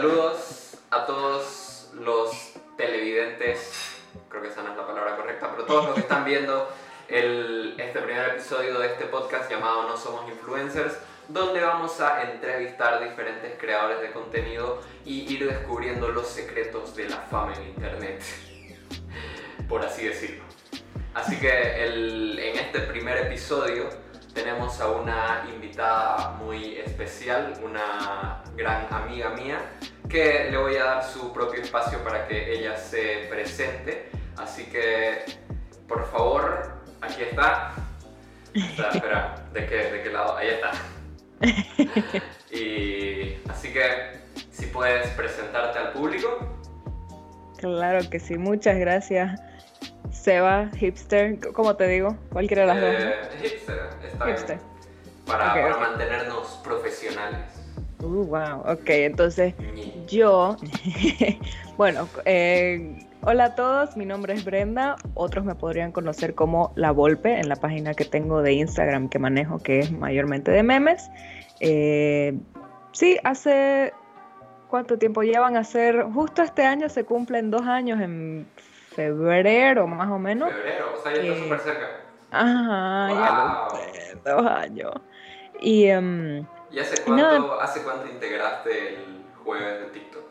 Saludos a todos los televidentes, creo que esa no es la palabra correcta, pero todos los que están viendo el, este primer episodio de este podcast llamado No Somos Influencers, donde vamos a entrevistar diferentes creadores de contenido y ir descubriendo los secretos de la fama en Internet, por así decirlo. Así que en este primer episodio tenemos a una invitada muy especial, una gran amiga mía, que le voy a dar su propio espacio para que ella se presente. Así que, por favor, aquí está. espera, ¿de qué, ¿de qué lado? Ahí está. y así que, si puedes presentarte al público. Claro que sí, muchas gracias. Seba, hipster, ¿cómo te digo? Cualquiera de las dos. Eh, hipster, está hipster. Para, para mantenernos profesionales. Uh, wow, ok, entonces yo, bueno, eh, hola a todos, mi nombre es Brenda, otros me podrían conocer como La Volpe en la página que tengo de Instagram que manejo, que es mayormente de memes. Eh, sí, hace cuánto tiempo llevan a ser, justo este año se cumplen dos años en febrero más o menos. Febrero, o sea, ya está súper cerca. Ajá, ya dos años. Y, um, ¿Y hace cuánto, hace cuánto integraste el jueves de TikTok?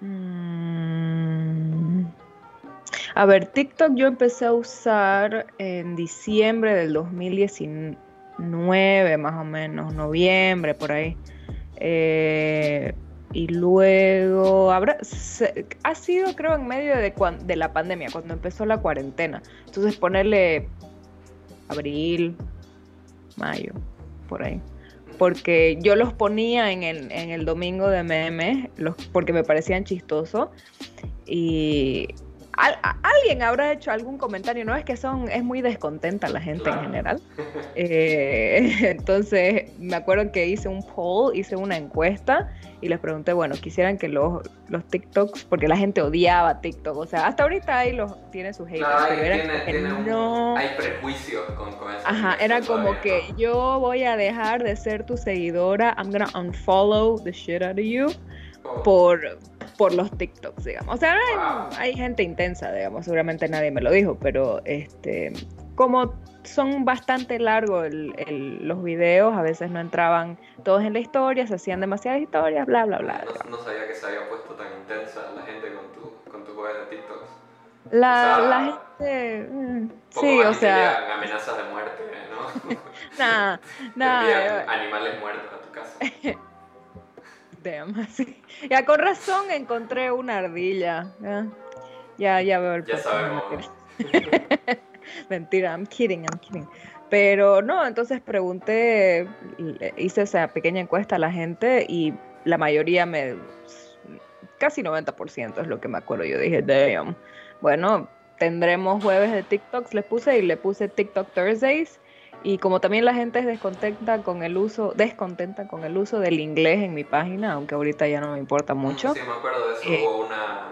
Mm, a ver, TikTok yo empecé a usar en diciembre del 2019, más o menos, noviembre, por ahí. Eh, y luego habrá, ha sido creo en medio de, de la pandemia, cuando empezó la cuarentena. Entonces ponerle abril, mayo, por ahí. Porque yo los ponía en el, en el domingo de memes, los, porque me parecían chistosos. Y alguien habrá hecho algún comentario, no es que son, es muy descontenta la gente en general. Eh, entonces, me acuerdo que hice un poll, hice una encuesta y les pregunté, bueno, quisieran que los, los TikToks, porque la gente odiaba TikTok, o sea, hasta ahorita ahí los tiene sus haters, pero era no... hay prejuicios con, eso. Ajá, era como que yo voy a dejar de ser tu seguidora, I'm gonna unfollow the shit out of you oh. por por los TikToks, digamos. O sea, hay, gente intensa, digamos, seguramente nadie me lo dijo, pero este, como son bastante largos los videos, a veces no entraban todos en la historia, se hacían demasiadas historias, bla, bla, bla. No, sabía que se había puesto tan intensa la gente con tu, con tu de TikToks. La, la gente. Mm, sí, o sea. amenazas de muerte, ¿no? nada, nada. Animales muertos a tu casa. Ya con razón encontré una ardilla. Ya, ya, veo el Ya sabemos. Mentira, I'm kidding, I'm kidding. Pero no, entonces pregunté, hice esa pequeña encuesta a la gente y la mayoría me. casi 90% es lo que me acuerdo. Yo dije, damn. Bueno, tendremos jueves de TikToks, le puse y le puse TikTok Thursdays y como también la gente es descontenta con el uso, descontenta con el uso del inglés en mi página, aunque ahorita ya no me importa mucho. Sí, me acuerdo de eso. Eh, hubo una.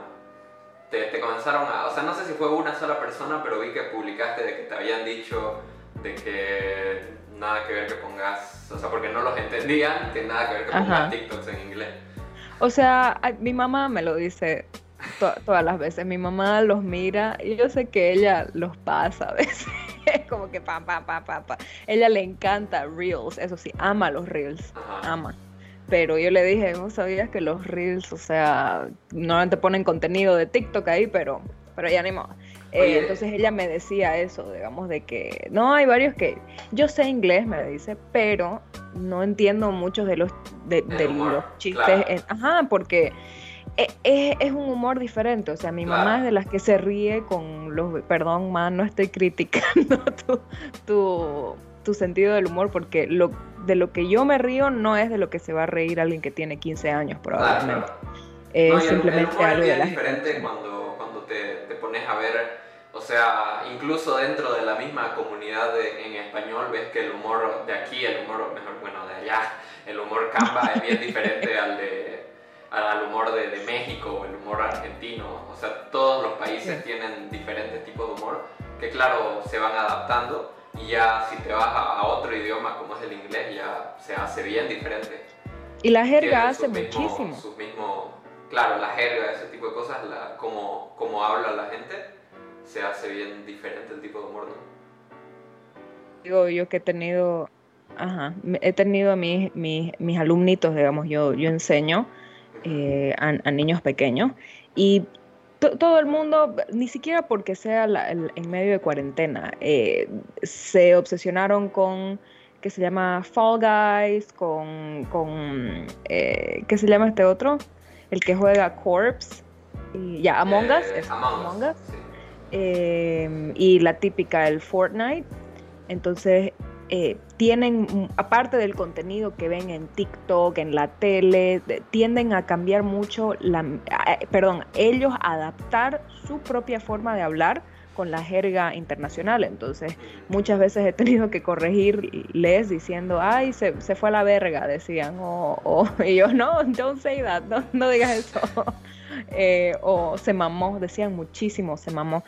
Te, comenzaron a. O sea, no sé si fue una sola persona, pero vi que publicaste de que te habían dicho de que nada que ver que pongas. O sea, porque no los entendían, que nada que ver que pongas TikToks en inglés. O sea, mi mamá me lo dice todas las veces. Mi mamá los mira y yo sé que ella los pasa a veces. como que pam, pam, pam, pam, pam. Ella le encanta Reels, eso sí, ama los Reels, ama. Pero yo le dije, ¿no sabías que los Reels, o sea, normalmente ponen contenido de TikTok ahí, pero, pero ya ni modo. Eh, entonces ella me decía eso, digamos, de que no hay varios que yo sé inglés, me dice, pero no entiendo muchos de los de, los chistes, ajá, porque es, es, un humor diferente. O sea, mi mamá es de las que se ríe con los. Perdón, ma, no estoy criticando tu, tu, tu, sentido del humor, porque lo, de lo que yo me río no es de lo que se va a reír alguien que tiene 15 años, probablemente. Es simplemente algo de la diferente cuando, cuando te, te, pones a ver. O sea, incluso dentro de la misma comunidad en español, ves que el humor de aquí, el humor, mejor, bueno, de allá, el humor camba es bien diferente al de al humor de, de, México o el humor argentino. O sea, todos los países tienen diferentes tipos de humor que claro, se van adaptando y ya si te vas a, otro idioma como es el inglés ya se hace bien diferente. Y la jerga hace sus mismos- muchísimo. sus mismos- claro, la jerga, ese tipo de cosas, la, como, como habla la gente, se hace bien diferente el tipo de humor, ¿no? Digo yo que he tenido, ajá, he tenido a mis, mis, mis alumnitos, digamos, yo, yo enseño eh, a, a niños pequeños y to- todo el mundo, ni siquiera porque sea la- el- en medio de cuarentena, eh, se obsesionaron con que se llama Fall Guys, con, con eh, ¿qué se llama este otro? El que juega Corpse, y ya, Among Us, es Among, Among Us. Us. sí. eh, y la típica, el Fortnite. Entonces, eh, tienen, aparte del contenido que ven en TikTok, en la tele, de- tienden a cambiar mucho, la, a- perdón, ellos adaptar su propia forma de hablar con la jerga internacional. Entonces, muchas veces he tenido que corregirles diciendo, ay, se, se fue a la verga, decían, o, o- y yo, no, don't say that, no, no digas eso. Eh, o se mamó, decían muchísimo, se mamó.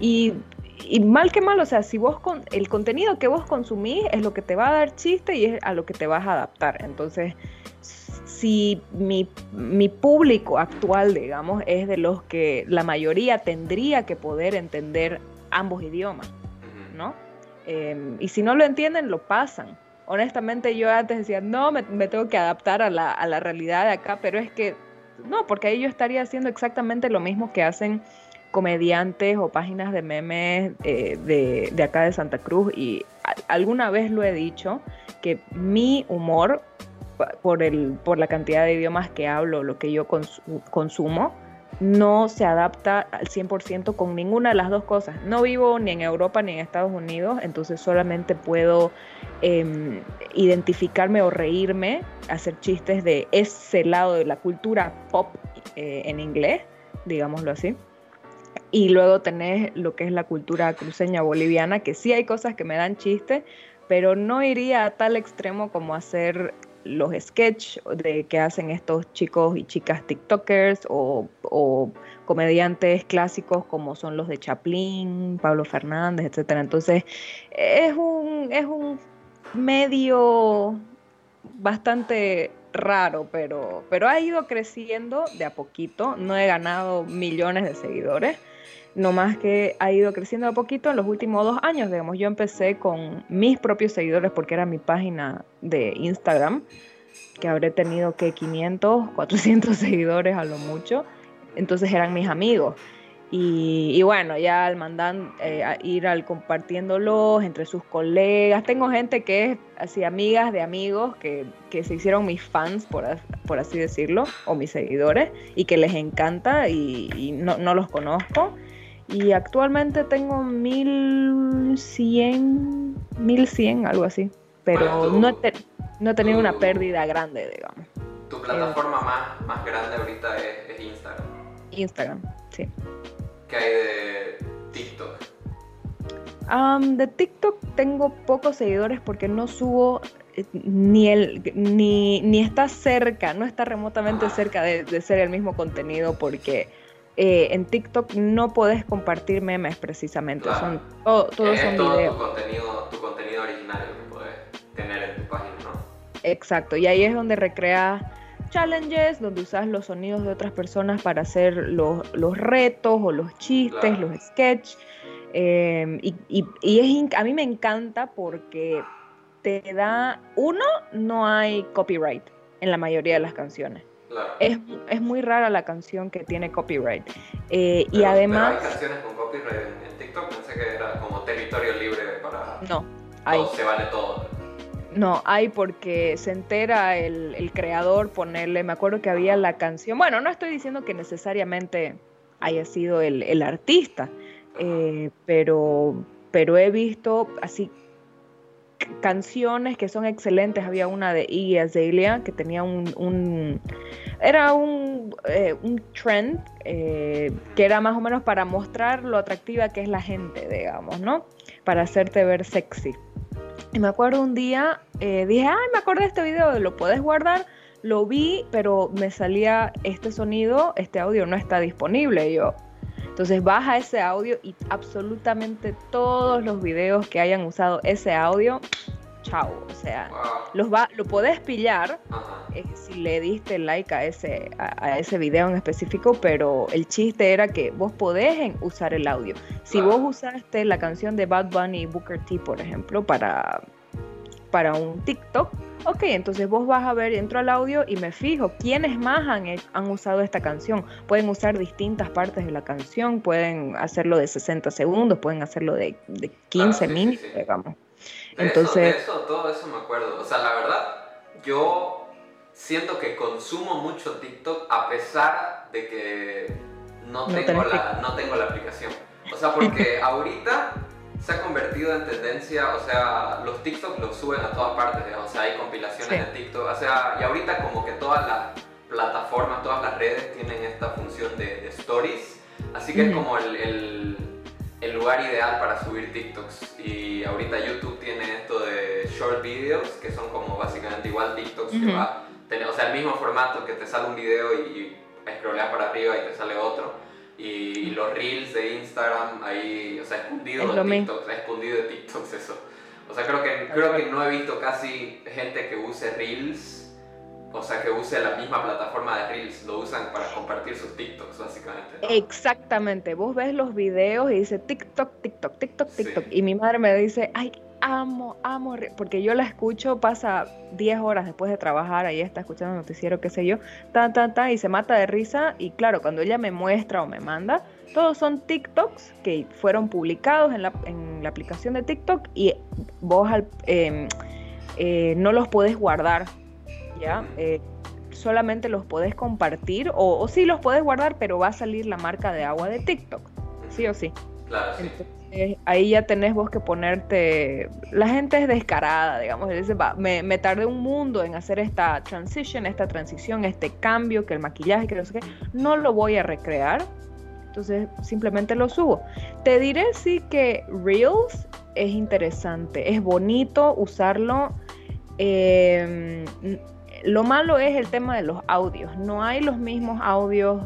Y, y mal que mal, o sea, si vos con el contenido que vos consumís es lo que te va a dar chiste y es a lo que te vas a adaptar. Entonces, si mi, mi público actual, digamos, es de los que la mayoría tendría que poder entender ambos idiomas. ¿no? Eh, y si no lo entienden, lo pasan. Honestamente, yo antes decía, no, me, me tengo que adaptar a la, a la realidad de acá, pero es que no, porque ahí yo estaría haciendo exactamente lo mismo que hacen comediantes o páginas de memes eh, de, de acá de Santa Cruz. Y alguna vez lo he dicho, que mi humor, por, el, por la cantidad de idiomas que hablo, lo que yo cons- consumo, no se adapta al 100% con ninguna de las dos cosas. No vivo ni en Europa ni en Estados Unidos, entonces solamente puedo em, identificarme o reírme, hacer chistes de ese lado de la cultura pop eh, en inglés, digámoslo así. Y luego tenés lo que es la cultura cruceña boliviana, que sí hay cosas que me dan chiste, pero no iría a tal extremo como hacer los sketch de que hacen estos chicos y chicas TikTokers o, o comediantes clásicos como son los de Chaplin, Pablo Fernández, etcétera. Entonces, es un, es un medio bastante raro, pero, pero ha ido creciendo de a poquito. No he ganado millones de seguidores, no más que ha ido creciendo a poquito en los últimos dos años. Digamos, yo empecé con mis propios seguidores porque era mi página de Instagram, que habré tenido que 500, 400 seguidores a lo mucho. Entonces eran mis amigos. Y, bueno, ya al mandar, eh, a ir al compartiéndolos entre sus colegas. Tengo gente que es así, amigas de amigos que, que se hicieron mis fans, por así decirlo, o mis seguidores, y que les encanta y, y no, no los conozco. Y actualmente tengo 1100, 1100, algo así. Pero Bueno, no, he te- no he tenido una pérdida grande, digamos. Tu plataforma más, más grande ahorita es, es Instagram. Instagram, sí. ¿Qué hay de TikTok? Am, de TikTok tengo pocos seguidores porque no subo eh, ni el ni, ni está cerca, no está remotamente cerca de, de ser el mismo contenido porque eh, en TikTok no podés compartir memes precisamente, Claro. son todo- todos son todo videos. tu contenido, tu contenido original que puedes tener en tu página, ¿no? Exacto, y ahí es donde recreas challenges, donde usas los sonidos de otras personas para hacer los, los retos o los chistes, Claro. los sketch. eh, y y- y es a mí me encanta porque te da, uno, no hay copyright en la mayoría de las canciones. Claro. Es, es muy rara la canción que tiene copyright. Eh, y además, Pero hay canciones con copyright en, TikTok, pensé que era como territorio libre para. no, hay. todo, se vale todo. No, hay porque se entera el, el creador ponerle, me acuerdo que había la canción, bueno, no estoy diciendo que necesariamente haya sido el, el artista, eh, pero, pero he visto así canciones que son excelentes. Había una de Iggy Azalea que tenía un, un- era un, eh, un trend eh, que era más o menos para mostrar lo atractiva que es la gente, digamos, ¿no? Para hacerte ver sexy. Y me acuerdo un día, eh, dije, ay, me acordé de este video, lo puedes guardar. Lo vi, pero me salía este sonido, este audio no está disponible. Y yo, entonces baja ese audio y absolutamente todos los videos que hayan usado ese audio chao. O sea, los va, lo podés pillar eh, si le diste like a ese, a, a ese video en específico, pero el chiste era que vos podés usar el audio. Si vos usaste la canción de Bad Bunny y Booker T, por ejemplo, para, para un TikTok, ok, entonces vos vas a ver, entro al audio y me fijo quiénes más han, han usado esta canción. Pueden usar distintas partes de la canción, pueden hacerlo de 60 segundos, pueden hacerlo de, de 15 sí, sí, minutos, sí. digamos. De Entonces- eso, de eso, todo eso me acuerdo. O sea, la verdad, yo siento que consumo mucho TikTok a pesar de que no, No tengo, la, no tengo la aplicación. O sea, porque ahorita se ha convertido en tendencia, o sea, los TikTok los suben a todas partes, digamos, o sea, hay compilaciones Sí. de TikTok, o sea, y ahorita como que todas las plataformas, todas las redes tienen esta función de, de stories, así que es como el, el- el lugar ideal para subir TikToks. Y ahorita YouTube tiene esto de short videos, que son como básicamente igual TikToks que Ujú. va, tener, o sea, el mismo formato, que te sale un video y, y para arriba y te sale otro. Y los reels de Instagram ahí, o sea, escondido Es de lo mismo. TikToks, escondido de TikToks eso. O sea, creo que, creo que no he visto casi gente que use reels, o sea, que use la misma plataforma de reels, lo usan para compartir sus TikToks básicamente. ¿no? Exactamente, vos ves los videos y dice TikTok, TikTok, TikTok, Sí. TikTok. Y mi madre me dice, ay, amo, amo, Re-", porque yo la escucho, pasa 10 horas después de trabajar, ahí está escuchando el noticiero, qué sé yo, ta, ta, ta, y se mata de risa. Y claro, cuando ella me muestra o me manda, todos son TikToks que fueron publicados en la, en la aplicación de TikTok y vos al- em, eh, no los podés guardar, ¿ya? Eh, solamente los podés compartir o, o sí los podés guardar, pero va a salir la marca de agua de TikTok, sí o sí. Claro, sí. Entonces, ahí ya tenés vos que ponerte. La gente es descarada, digamos. Dice, "Va, me, tardé un mundo en hacer esta transition, esta transición, este cambio, que el maquillaje, que no sé qué. No lo voy a recrear. Entonces, simplemente lo subo. Te diré sí que Reels es interesante. Es bonito usarlo. Eh, lo malo es el tema de los audios. No hay los mismos audios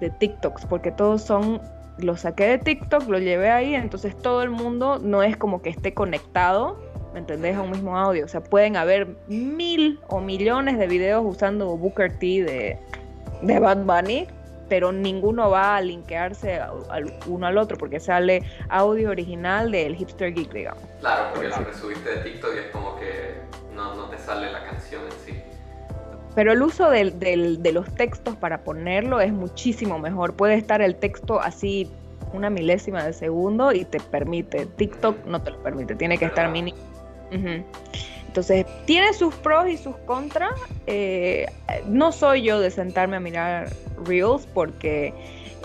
de TikToks, porque todos son, lo saqué de TikTok, lo llevé ahí, entonces todo el mundo no es como que esté conectado, ¿me entendés? A un mismo audio. O sea, pueden haber mil o millones de videos usando Booker T de, de Bad Bunny, pero ninguno va a linkearse uno al otro, porque sale audio original del Hipster Geek, digamos. Claro, porque Sí. lo que subiste de TikTok y es como que no, no te sale la canción en sí. Pero el uso del- del- de los textos para ponerlo es muchísimo mejor. Puede estar el texto así una milésima de segundo y te permite. TikTok no te lo permite, tiene que estar mínimo. Ujú. Entonces, tiene sus pros y sus contras. Eh, no soy yo de sentarme a mirar Reels porque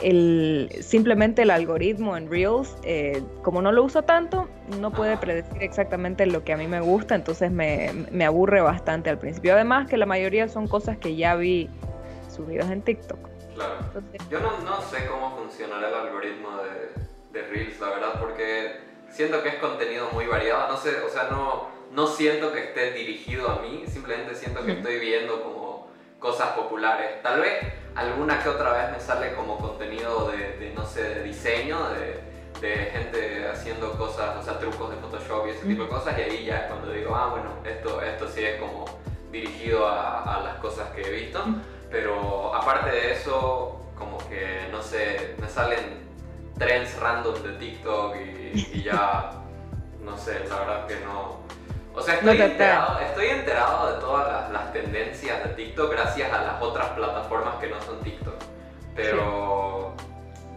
el, simplemente el algoritmo en Reels, eh, como no lo uso tanto, no puede predecir exactamente lo que a mí me gusta, entonces me, me aburre bastante al principio. Además que la mayoría son cosas que ya vi subidas en TikTok. Claro. Entonces, Yo no, no sé cómo funcionará el algoritmo de, de Reels, la verdad, porque siento que es contenido muy variado. No sé, o sea, no, no siento que esté dirigido a mí, simplemente siento que estoy viendo como cosas populares. Tal vez alguna que otra vez me sale como contenido de, de, no sé, de diseño, de, de gente haciendo cosas, o sea, trucos de Photoshop y ese tipo de cosas, y ahí ya es cuando digo, ah, bueno, esto, esto sí es como dirigido a, a las cosas que he visto. Pero aparte de eso, como que, no sé, me salen trends random de TikTok y, y ya, no sé, la verdad que no... O sea, estoy, No enterado, estoy enterado de todas las, las tendencias de TikTok gracias a las otras plataformas que no son TikTok. Pero,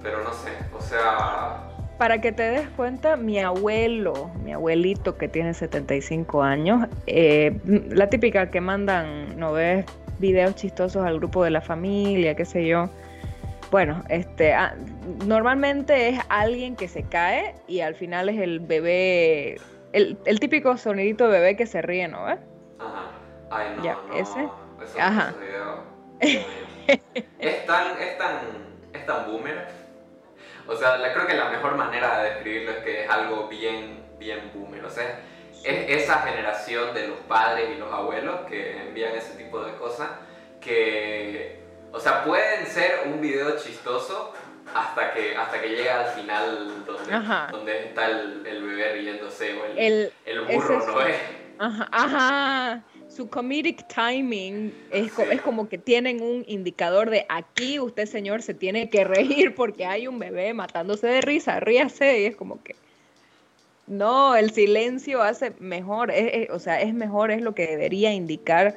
pero no sé, o sea, para que te des cuenta, mi abuelo, mi abuelito que tiene 75 años, eh, la típica que mandan, ¿no ves? Videos chistosos al grupo de la familia, qué sé yo. Bueno, este, ah, normalmente es alguien que se cae y al final es el bebé, el, el típico sonidito de bebé que se ríe, ¿no ves? Ajá. Ay, no, Ya, no. ese. Eso, Ajá. ese video. Es tan, es tan, es tan boomer. O sea, la- creo que la mejor manera de describirlo es que es algo bien, bien boomer. O sea, es esa generación de los padres y los abuelos que envían ese tipo de cosas que, o sea, pueden ser un video chistoso hasta que, hasta que llega al final donde, Ajá. donde está el, el bebé riéndose o el, El, burro, es- ¿no es? Ajá, ajá. Su comedic timing es, es como que tienen un indicador de aquí usted, señor, se tiene que reír porque hay un bebé matándose de risa, ríase, y es como que. No, el silencio hace mejor, o sea, es mejor, es lo que debería indicar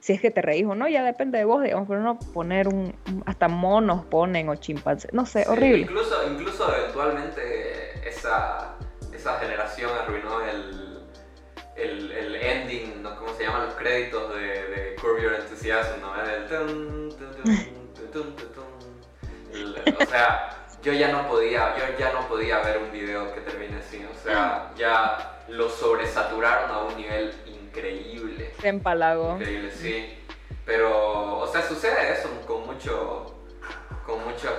si es que te reís o no, ya depende de vos, digamos, pero no poner un, hasta monos ponen o chimpancés, no sé, horrible. Incluso, incluso eventualmente esa, esa generación arruinó el, el, el ending, ¿no? ¿cómo se llaman los créditos de, de Curb Your Enthusiasm? ¿no? o sea, yo ya no podía, yo ya no podía ver un video que termine así, o sea, ya lo sobresaturaron a un nivel increíble. Se empalagó. Increíble, sí. Pero, o sea, sucede eso con mucho, con muchos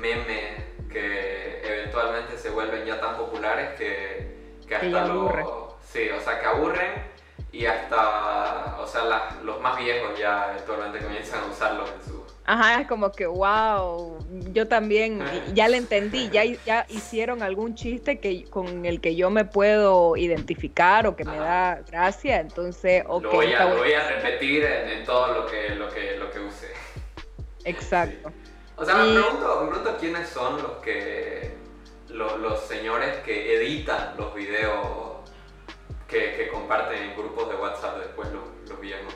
memes que eventualmente se vuelven ya tan populares que, que hasta lo... Sí, o sea, que aburren y hasta, o sea, los más viejos ya eventualmente comienzan a usarlos en su Ajá, es como que, wow, yo también ya le entendí, ya, ya hicieron algún chiste que, con el que yo me puedo identificar o que me da gracia, entonces, ok. Lo voy a, voy a repetir en, todo lo que, lo que, lo que use. Exacto. O sea, me, pregunto, me, pregunto, quiénes son los que, los, señores que editan los videos que, que, comparten en grupos de WhatsApp después los, los viejos.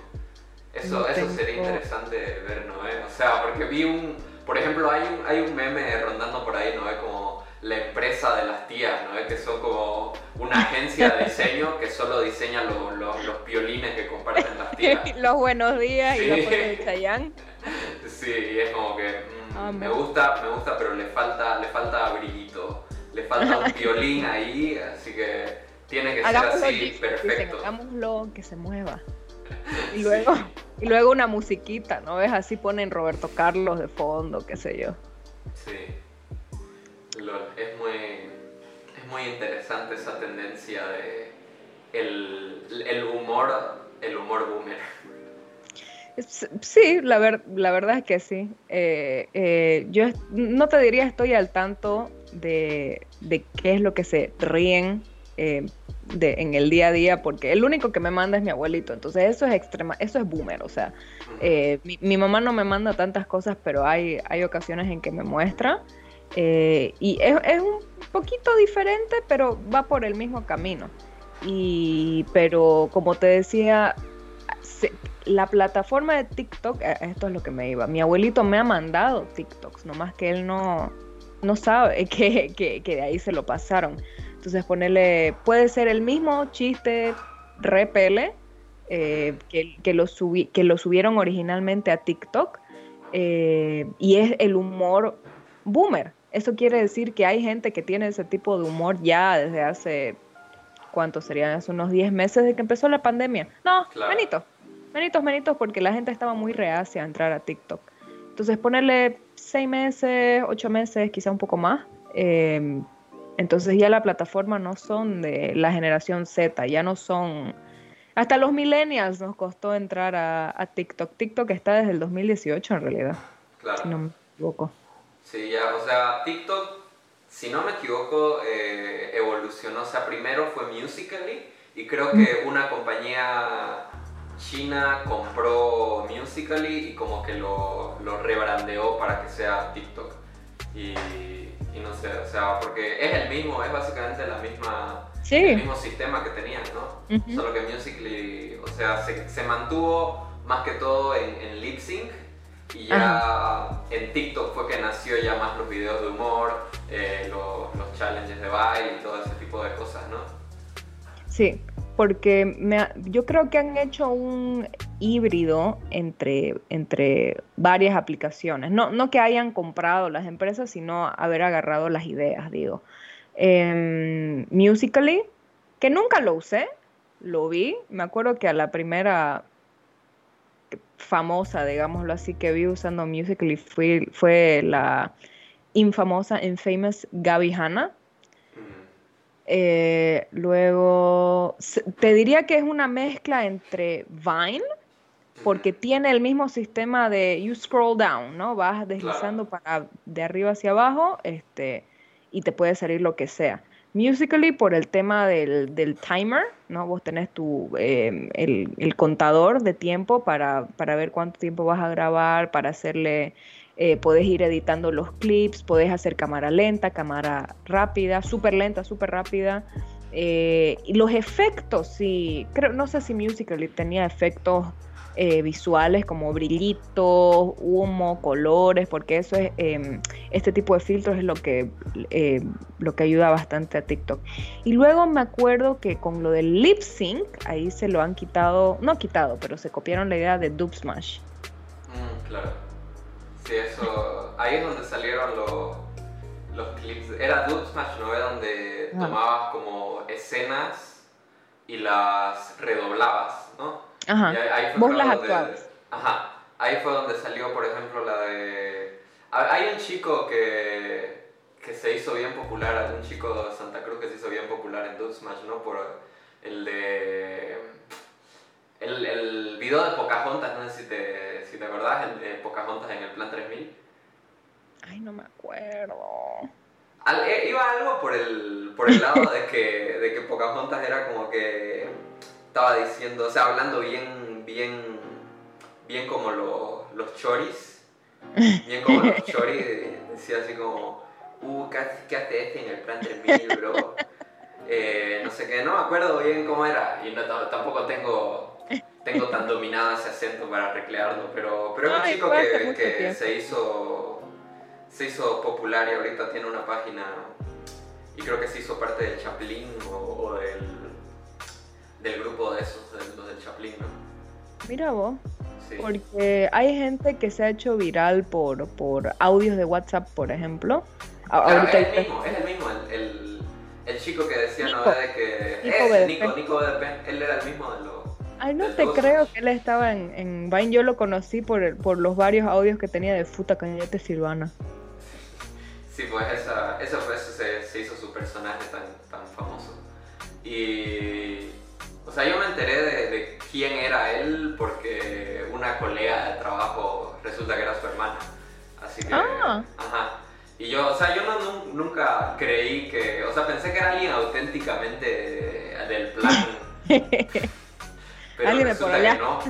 Eso, eso sería interesante ver, ¿no? O sea, porque vi un, por ejemplo, hay un, hay un meme rondando por ahí, ¿no? Como la empresa de las tías, ¿no? Que son como una agencia de diseño que solo diseña los violines que comparten las tías. los buenos días y los de Chayanne. Sí, y es como que mm, me gusta, me gusta, pero le falta, le falta brillito, le falta un violín ahí, así que tiene que ser así, perfecto. hagámoslo que se mueva. Y luego, y luego una musiquita, ¿no ves? Así ponen Roberto Carlos de fondo, qué sé yo. Sí. Es muy, es muy interesante esa tendencia de el, humor, el humor boomer. Sí, la, ver, la verdad es que sí. Eh, eh, yo no te diría estoy al tanto de, de qué es lo que se ríen eh, de, en el día a día, porque el único que me manda es mi abuelito, entonces eso es extrema, eso es boomer, o sea, eh, mi, mamá no me manda tantas cosas, pero hay, hay ocasiones en que me muestra, eh, y es, es, un poquito diferente, pero va por el mismo camino. Y, pero como te decía, la plataforma de TikTok, esto es lo que me iba, mi abuelito me ha mandado TikToks, nomás que él no, no sabe que, que, que de ahí se lo pasaron. Entonces ponerle, puede ser el mismo chiste repele eh, que, que, lo que lo subieron originalmente a TikTok eh, y es el humor boomer. Eso quiere decir que hay gente que tiene ese tipo de humor ya desde hace, ¿cuánto serían? Hace unos 10 meses de que empezó la pandemia. No, menitos, menitos, menitos, porque la gente estaba muy reacia a entrar a TikTok. Entonces ponerle 6 meses, 8 meses, quizá un poco más. Eh, entonces ya la plataforma no son de la generación Z, ya no son... Hasta los millennials nos costó entrar a, TikTok. TikTok está desde el 2018 en realidad. Claro. Si no me equivoco. Sí, ya, o sea, TikTok, si no me equivoco, eh, evolucionó. O sea, primero fue Musically y creo que una compañía china compró Musically y como que lo, lo rebrandeó para que sea TikTok. Y y no sé, o sea, porque es el mismo, es básicamente la misma, el mismo sistema que tenían, ¿no? Solo que Musical.ly, o sea, se, se, mantuvo más que todo en, en lip sync y ya en TikTok fue que nació ya más los videos de humor, eh, los, los challenges de baile y todo ese tipo de cosas, ¿no? Sí, porque me, yo creo que han hecho un híbrido entre, entre varias aplicaciones. No, no que hayan comprado las empresas, sino haber agarrado las ideas, digo. Em, Musically, que nunca lo usé, lo vi. Me acuerdo que a la primera famosa, digámoslo así, que vi usando Musically fue, fue la infamosa, infamous Gaby Hanna eh, luego, te diría que es una mezcla entre Vine, porque tiene el mismo sistema de you scroll down, ¿no? Vas deslizando para de arriba hacia abajo, este, y te puede salir lo que sea. Musically por el tema del, del timer, ¿no? Vos tenés tu, em, el, el, contador de tiempo para, para, ver cuánto tiempo vas a grabar, para hacerle, eh, podés ir editando los clips, podés hacer cámara lenta, cámara rápida, súper lenta, súper rápida. Eh, y los efectos, sí, creo, no sé si Musically tenía efectos eh, visuales como brillitos, humo, colores, porque eso es, eh, este tipo de filtros es lo que, eh, lo que ayuda bastante a TikTok. Y luego me acuerdo que con lo del lip sync, ahí se lo han quitado, no quitado, pero se copiaron la idea de Dub Smash. Mm, claro. Sí, eso, ahí es donde salieron los, los clips. Era Dub Smash, ¿no? Era donde Ah. tomabas como escenas y las redoblabas, ¿no? Ajá. Ahí- fue Vos las donde- actuabas. Ajá. Ahí fue donde salió, por ejemplo, la de... Hay un chico que, que se hizo bien popular, un chico de Santa Cruz que se hizo bien popular en Dub Smash, ¿no? Por el de... El, el video de Pocahontas, no sé si te, si te acordás, el de Pocahontas en el Plan 3000. Ay, no me acuerdo. Al- eh, iba algo por el, por el lado de que, de que Pocahontas era como que estaba diciendo, o sea, hablando bien, bien, bien como lo- los choris, bien como los choris, decía así como, uh, ¿qué, hace- este en el plan 3000, bro? Eh, no sé qué, no me acuerdo bien cómo era, y no, tampoco tengo, tengo tan dominado ese acento para recrearlo, pero, pero es un chico que, que se hizo se hizo popular y ahorita tiene una página y creo que se hizo parte del Chaplin o, o del, del grupo de esos, de los del Chaplin, ¿no? Mira vos. Sí. Porque hay gente que se ha hecho viral por, por audios de WhatsApp, por ejemplo. Claro, ahorita es el mismo, es el mismo, el, el, el chico que decía, ¿no? Nico. De que Nico ese, BDP. Nico, Nico BDP, él era el mismo de los... Ay, no te creo que él estaba en, en Vine. Yo lo conocí por, por los varios audios que tenía de Futa Cañete Silvana. Sí, pues esa, eso fue, eso se, se hizo su personaje tan, tan famoso. Y... O sea, yo me enteré de, de quién era él porque una colega de trabajo resulta que era su hermana. Así que... Ah. Ajá. Y yo, o sea, yo no, nun- nunca creí que... O sea, pensé que era alguien auténticamente del plan. Pero Alguien resulta que no.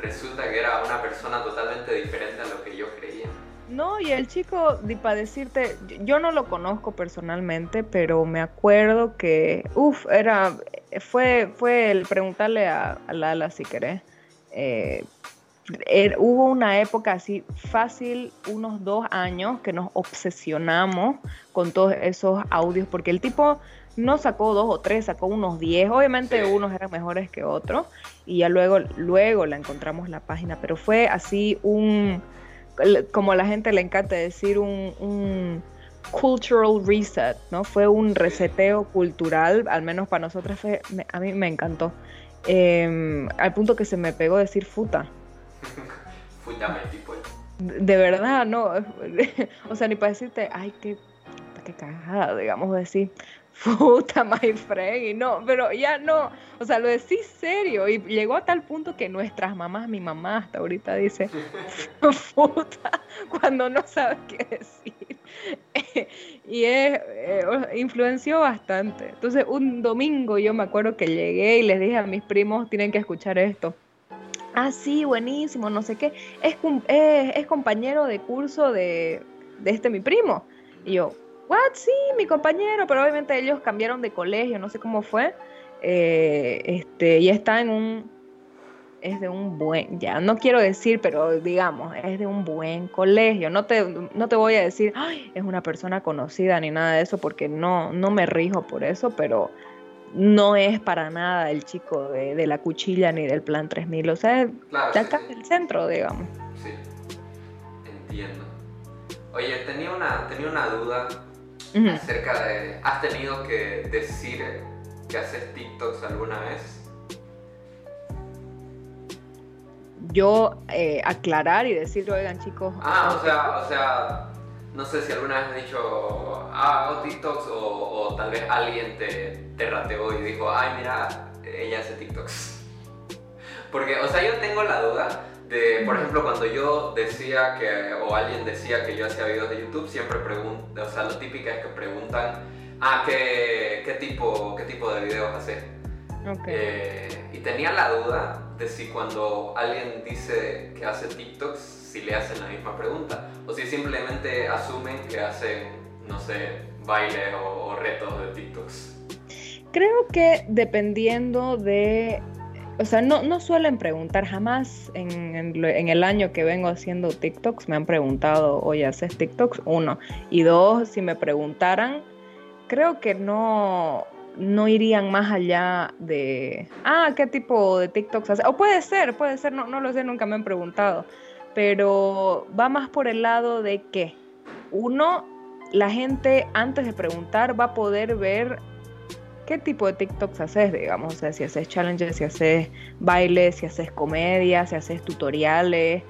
Resulta que era una persona totalmente diferente a lo que yo creía. No, y el chico, para decirte, yo- no lo conozco personalmente, pero me acuerdo que, uff, era, fue, fue el preguntarle a, a Lala si querés. Eh, er- hubo una época así fácil, unos dos años, que nos obsesionamos con todos esos audios, porque el tipo no sacó dos o tres, sacó unos diez, obviamente Sí. unos eran mejores que otros, y ya luego, luego la encontramos la página, pero fue así un, como a la gente le encanta decir, un, un cultural reset, ¿no? Fue un reseteo cultural, al menos para nosotros fue, me- a mí me encantó. Em, al punto que se me pegó decir futa. Fúllame, tipo. De de verdad, no. o sea, ni para decirte, ay, qué, qué cagada, digamos, decir, puta, my friend, y no, pero ya no, o sea, lo decís serio, y llegó a tal punto que nuestras mamás, mi mamá hasta ahorita dice, puta, cuando no sabe qué decir. y es, eh, influenció bastante. Entonces, un domingo yo me acuerdo que llegué y les dije a mis primos, tienen que escuchar esto. Ah, sí, buenísimo, no sé qué. Es, es, es compañero de curso de, de este mi primo. Y yo, what? Sí, mi compañero, pero obviamente ellos cambiaron de colegio, no sé cómo fue. Eh, este, y está en un, es de un buen, ya no quiero decir, pero digamos, es de un buen colegio. No te, no te voy a decir, ay, es una persona conocida ni nada de eso, porque no, no me rijo por eso, pero no es para nada el chico de, de la cuchilla ni del plan 3000, o sea, Claro, de acá sí. del centro, digamos. Sí, entiendo. Oye, tenía una, tenía una duda Acerca de... ¿Has tenido que decir que haces TikToks alguna vez? Yo eh, aclarar y decir, oigan chicos, Ah, o sea, o sea, no sé si alguna vez has dicho, ah, hago TikToks o, o tal vez alguien te, te rateó y dijo, ay, mira, ella hace TikToks. Porque, o sea, yo tengo la duda de, por ejemplo, cuando yo decía que, o alguien decía que yo hacía videos de YouTube, siempre preguntan, o sea, lo típico es que preguntan, ah, ¿qué, qué tipo, qué tipo de videos haces? Eh, y tenía la duda de si cuando alguien dice que hace TikToks, si le hacen la misma pregunta, o si simplemente asumen que hacen, no sé, bailes o retos de TikToks. Creo que dependiendo de o sea, no, no suelen preguntar jamás en, el año que vengo haciendo TikToks, me han preguntado, oye, ¿haces TikToks? Uno. Y dos, si me preguntaran, creo que no, no irían más allá de, ah, ¿qué tipo de TikToks haces? O puede ser, puede ser, no, no lo sé, nunca me han preguntado. Pero va más por el lado de que, uno, la gente antes de preguntar va a poder ver qué tipo de TikToks haces, digamos, o sea, si haces challenges, si haces bailes, si haces comedia, si haces tutoriales,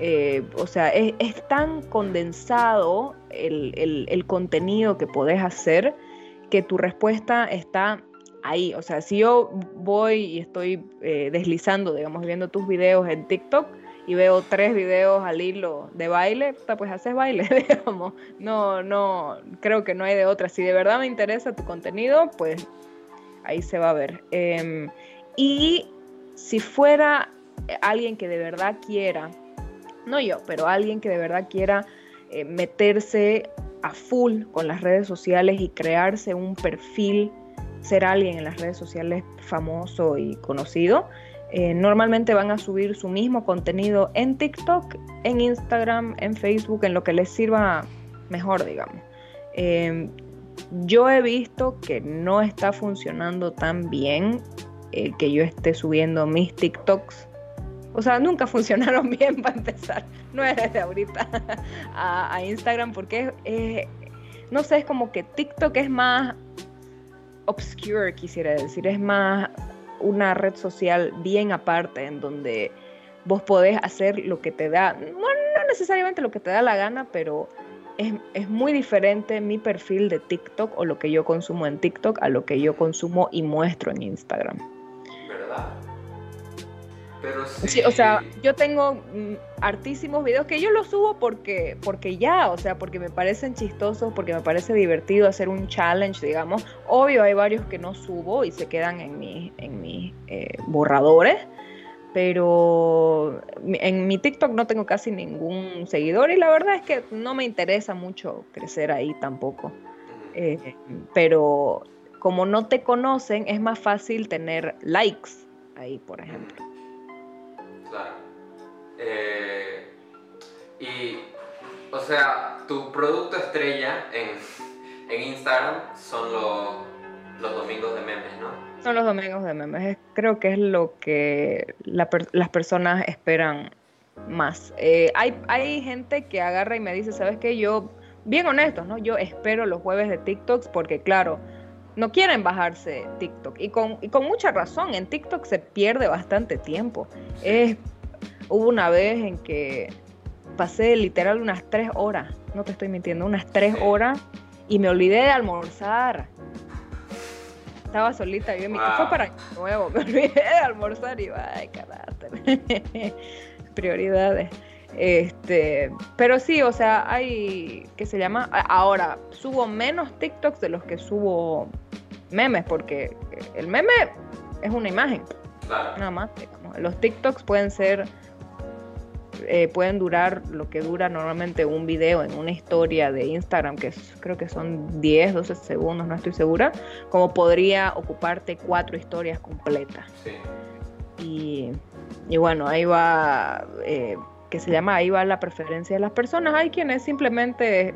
eh, o sea, es, tan condensado el, contenido que podés hacer que tu respuesta está ahí, o sea, si yo voy y estoy eh, deslizando, digamos, viendo tus videos en TikTok, y veo tres videos al hilo de baile, pues haces baile, digamos. No, no, creo que no hay de otra. Si de verdad me interesa tu contenido, pues ahí se va a ver. Em, y si fuera alguien que de verdad quiera, no yo, pero alguien que de verdad quiera eh, meterse a full con las redes sociales y crearse un perfil, ser alguien en las redes sociales famoso y conocido, eh, normalmente van a subir su mismo contenido en TikTok, en Instagram, en Facebook, en lo que les sirva mejor, digamos. Em, yo he visto que no está funcionando tan bien el que yo esté subiendo mis TikToks. O sea, nunca funcionaron bien para empezar. No es desde ahorita a, Instagram porque no sé, es como que TikTok es más obscure, quisiera decir. Es más una red social bien aparte en donde vos podés hacer lo que te da, no necesariamente lo que te da la gana, pero es, muy diferente mi perfil de TikTok o lo que yo consumo en TikTok a lo que yo consumo y muestro en Instagram. Pero sí. o sea, yo tengo mm, artísimos videos que yo los subo porque, porque ya, o sea, porque me parecen chistosos, porque me parece divertido hacer un challenge, digamos. Obvio, hay varios que no subo y se quedan en, mi, en mis eh, borradores pero en mi TikTok no tengo casi ningún seguidor y la verdad es que no me interesa mucho crecer ahí tampoco. Eh, pero como no te conocen, es más fácil tener likes ahí, por ejemplo. Eh, y, o sea, tu producto estrella en, en Instagram son los, los domingos de memes, ¿no? Son los domingos de memes. Creo que es lo que las personas esperan más. Eh, hay, hay gente que agarra y me dice, ¿sabes qué? Yo, bien honesto, ¿no? Yo espero los jueves de TikToks porque, claro, no quieren bajarse TikTok. Y con, y con mucha razón, en TikTok se pierde bastante tiempo. Es, hubo una vez en que pasé literal unas tres horas, no te estoy mintiendo, unas tres horas y me olvidé de almorzar estaba solita yo en mi casa. Fue para nuevo, me olvidé de almorzar y ay, carácter. Prioridades. Este, pero sí, o sea, hay que se llama ahora subo menos TikToks de los que subo memes porque el meme es una imagen. Nada más, Los TikToks pueden ser eh, pueden durar lo que dura normalmente un video en una historia de Instagram, que creo que son 10, 12 segundos, no estoy segura, como podría ocuparte cuatro historias completas. Y, bueno, ahí va, eh, que se llama, ahí va la preferencia de las personas. Hay quienes simplemente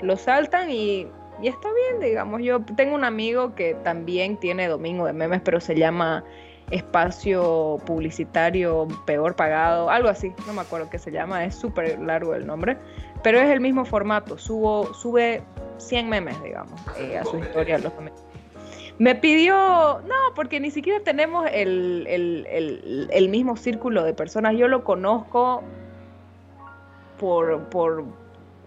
lo saltan y, y está bien, digamos. Yo tengo un amigo que también tiene domingo de memes, pero se llama espacio publicitario peor pagado, algo así, no me acuerdo qué se llama, es súper largo el nombre, pero es el mismo formato, subo, sube 100 memes, digamos, eh, a su historia. Los Me pidió, no, porque ni siquiera tenemos el, el, mismo círculo de personas, yo lo conozco por, por,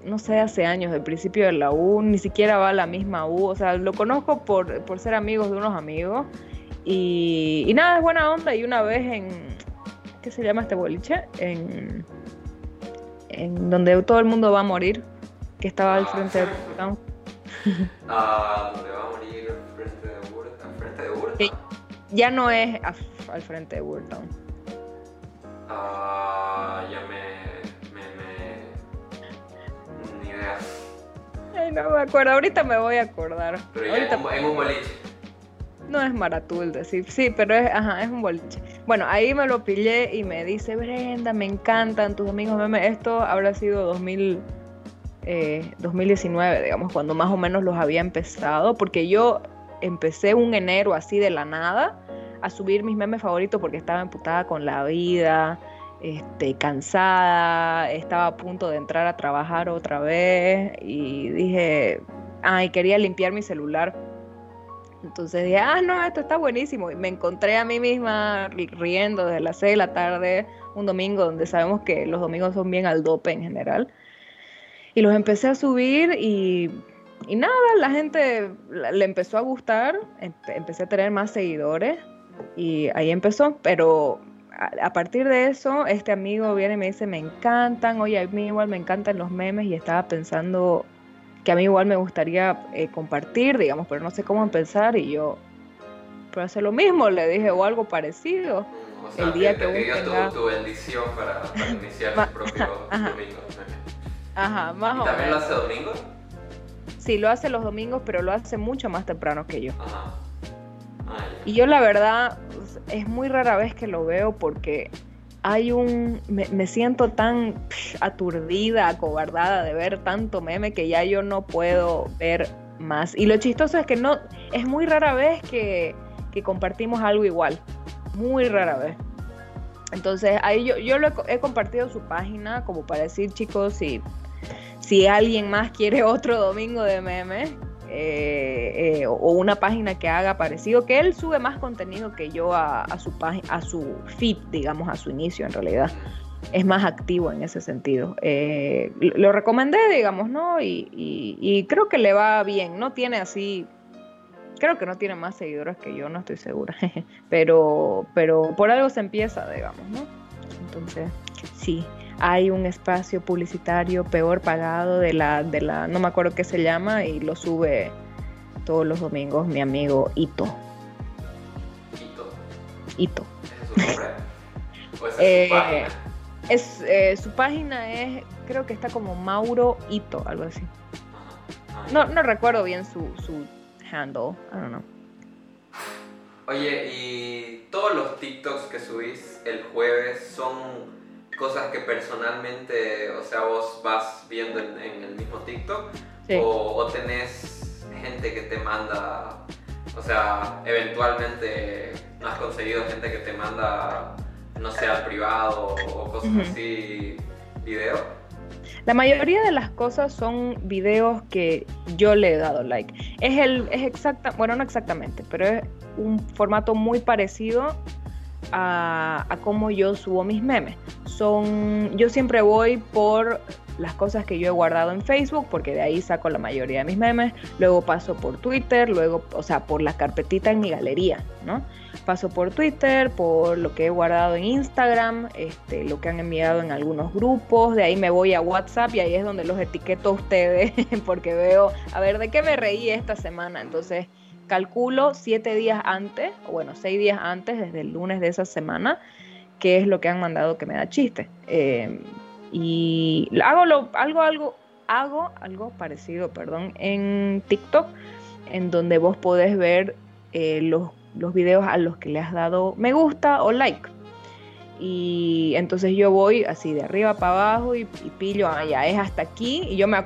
no sé, hace años, del principio de la U, ni siquiera va a la misma U, o sea, lo conozco por, por ser amigos de unos amigos y, nada, es buena onda. Y una vez en, ¿qué se llama este boliche? En, en donde todo el mundo va a morir, que estaba al frente de Ah, ¿dónde va a morir frente de Burton? ¿Frente de Burton? Ya no es al frente de Woodtown. Ah, ya me, me, me... Ni idea. Ay, no me acuerdo, ahorita me voy a acordar. Pero ya Ahorita- en un boliche. No es Maratulde, sí, sí, pero es, ajá, es un boliche. Bueno, ahí me lo pillé y me dice, Brenda, me encantan tus amigos memes. Esto habrá sido 2000, eh, 2019, digamos, cuando más o menos los había empezado, porque yo empecé un enero así de la nada a subir mis memes favoritos porque estaba emputada con la vida, este, cansada, estaba a punto de entrar a trabajar otra vez y dije, ay, quería limpiar mi celular. Entonces dije, ah, no, esto está buenísimo. Y me encontré a mí misma ri- riendo desde las 6 de la tarde, un domingo, donde sabemos que los domingos son bien al dope en general. Y los empecé a subir y, y nada, la gente le empezó a gustar, empe- empecé a tener más seguidores y ahí empezó. Pero a partir de eso, este amigo viene y me dice, me encantan, oye, a mí igual me encantan los memes y estaba pensando que a mí igual me gustaría eh, compartir, digamos, pero no sé cómo empezar y yo, pero hacer lo mismo, le dije, o algo parecido. O sea, El día que te vos pidió tu- bendición para, para iniciar tus propios ajá. domingos. Ajá, más ¿Y o también lo hace domingo? Sí, lo hace los domingos, pero lo hace mucho más temprano que yo. Ajá. Ah. Y yo la verdad, es muy rara vez que lo veo porque hay un, me, siento tan aturdida, acobardada de ver tanto meme que ya yo no puedo ver más. Y lo chistoso es que no, es muy rara vez que, que compartimos algo igual, muy rara vez. Entonces ahí yo, yo lo he compartido su página como para decir chicos si, si alguien más quiere otro domingo de memes eh, eh, o una página que haga parecido, que él sube más contenido que yo a, a su a su feed, digamos, a su inicio en realidad. Es más activo en ese sentido. Eh, lo recomendé, digamos, ¿no? Y, y- y creo que le va bien. No tiene así. Creo que no tiene más seguidores que yo, no estoy segura. pero, pero por algo se empieza, digamos, ¿no? Entonces, sí, hay un espacio publicitario peor pagado de la, de la, no me acuerdo qué se llama, y lo sube todos los domingos mi amigo Ito. Ito. ¿Ese es su Eh, es su página? Es, eh, su página es, creo que está como Mauro Ito, algo así. No, no recuerdo bien su, su handle, I don't know. Oye, y todos los TikToks que subís el jueves son cosas que personalmente, o sea, vos vas viendo en, en el mismo TikTok Sí. o, o tenés gente que te manda, o sea, eventualmente no has conseguido gente que te manda, no sé, al privado o cosas Ujú. así, video. La mayoría de las cosas son videos que yo le he dado like. Es el, es exacta, bueno, no exactamente, pero es un formato muy parecido a, cómo yo subo mis memes. Son, yo siempre voy por las cosas que yo he guardado en Facebook, porque de ahí saco la mayoría de mis memes. Luego paso por Twitter, luego, o sea, por la carpetita en mi galería, ¿no? Paso por Twitter, por lo que he guardado en Instagram, este, lo que han enviado en algunos grupos, de ahí me voy a WhatsApp y ahí es donde los etiqueto a ustedes, porque veo, a ver, ¿de qué me reí esta semana? Entonces, calculo siete días antes, bueno, seis días antes, desde el lunes de esa semana, qué es lo que han mandado que me da chiste. Eh, y hago, algo, algo, hago algo parecido, perdón, en TikTok, en donde vos podés ver eh, los, los videos a los que le has dado me gusta o like. Y entonces yo voy así de arriba para abajo y, y pillo, ah, ya es hasta aquí. Y yo me,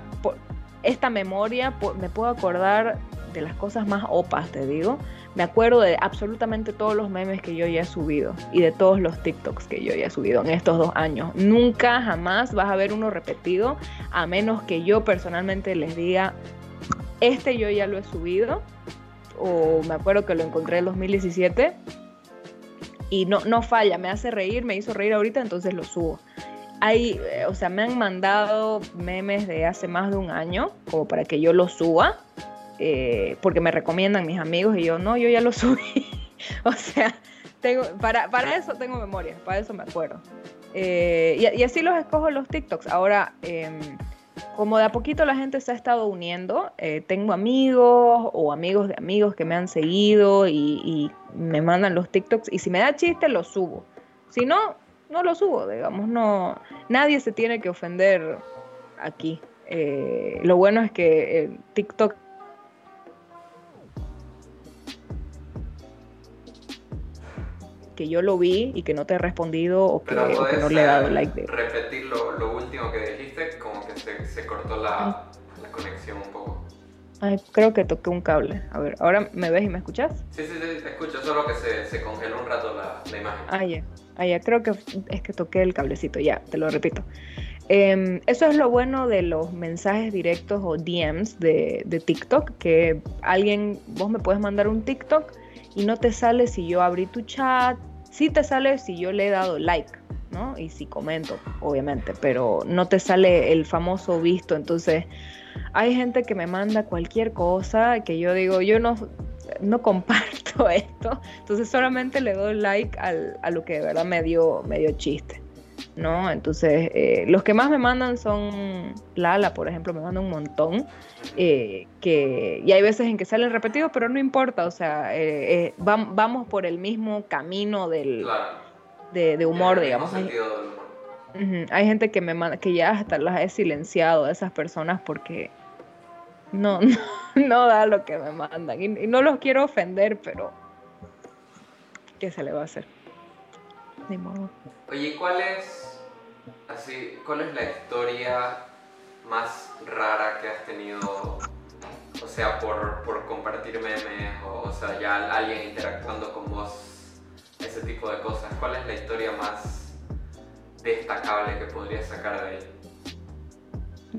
esta memoria me puedo acordar de las cosas más opas, te digo. Me acuerdo de absolutamente todos los memes que yo ya he subido y de todos los TikToks que yo ya he subido en estos dos años. Nunca, jamás vas a ver uno repetido, a menos que yo personalmente les diga, este yo ya lo he subido, o me acuerdo que lo encontré en 2017 y no, no falla, me hace reír, me hizo reír ahorita, entonces lo subo. Hay, eh, o sea, me han mandado memes de hace más de un año, como para que yo los suba, eh, porque me recomiendan mis amigos y yo, no, yo ya lo subí. o sea, tengo, para, para eso tengo memoria, para eso me acuerdo. Eh, y, y, así los escojo los TikToks. Ahora, eh, como de a poquito la gente se ha estado uniendo, eh, tengo amigos o amigos de amigos que me han seguido y, y, me mandan los TikToks y si me da chiste los subo. Si no, no los subo, digamos, no, nadie se tiene que ofender aquí. Eh, lo bueno es que TikTok que yo lo vi y que no te he respondido o que, o que no le he dado like. De... Repetir lo, lo, último que dijiste, como que se, se cortó la, la, conexión un poco. Ay, creo que toqué un cable. A ver, ¿ahora me ves y me escuchas? Sí, sí, sí, te escucho, solo que se, se congeló un rato la, la imagen. Ah, ya. Ah, ya, creo que es que toqué el cablecito, ya, te lo repito. Eh, eso es lo bueno de los mensajes directos o DMs de, de, TikTok, que alguien, vos me puedes mandar un TikTok y no te sale si yo abrí tu chat, sí te sale si yo le he dado like, ¿no? Y si comento, obviamente, pero no te sale el famoso visto, entonces hay gente que me manda cualquier cosa que yo digo, yo no, no comparto esto, entonces solamente le doy like al, a lo que de verdad me dio, me dio chiste. ¿No? Entonces, eh, los que más me mandan son Lala, por ejemplo, me manda un montón, eh, que, y hay veces en que salen repetidos, pero no importa, o sea, eh, va, vamos por el mismo camino del, claro. de, de, humor, digamos. Hay, uh -huh. hay, gente que me manda, que ya hasta las he silenciado a esas personas porque no, no, no da lo que me mandan, y, y no los quiero ofender, pero ¿qué se le va a hacer? Ni modo. Oye, ¿cuál es, así, cuál es la historia más rara que has tenido? O sea, por, por compartir memes o, o sea, ya alguien interactuando con vos, ese tipo de cosas. ¿Cuál es la historia más destacable que podrías sacar de ahí?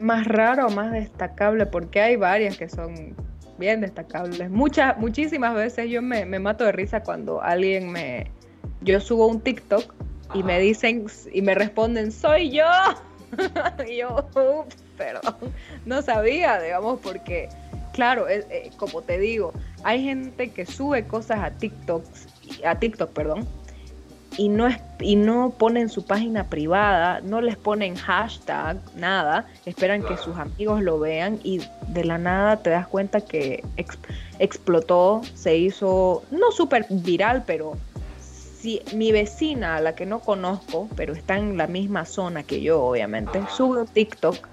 Más raro o más destacable, porque hay varias que son bien destacables. Muchas, muchísimas veces yo me, me mato de risa cuando alguien me, yo subo un TikTok y me dicen y me responden, soy yo. y yo, ups, perdón, no sabía, digamos, porque, claro, es, eh, como te digo, hay gente que sube cosas a TikTok, a TikTok, perdón, y no, es, y no ponen su página privada, no les ponen hashtag, nada, esperan claro. que sus amigos lo vean y de la nada te das cuenta que ex, explotó, se hizo, no súper viral, pero si mi vecina, a la que no conozco, pero está en la misma zona que yo, obviamente, sube un TikTok,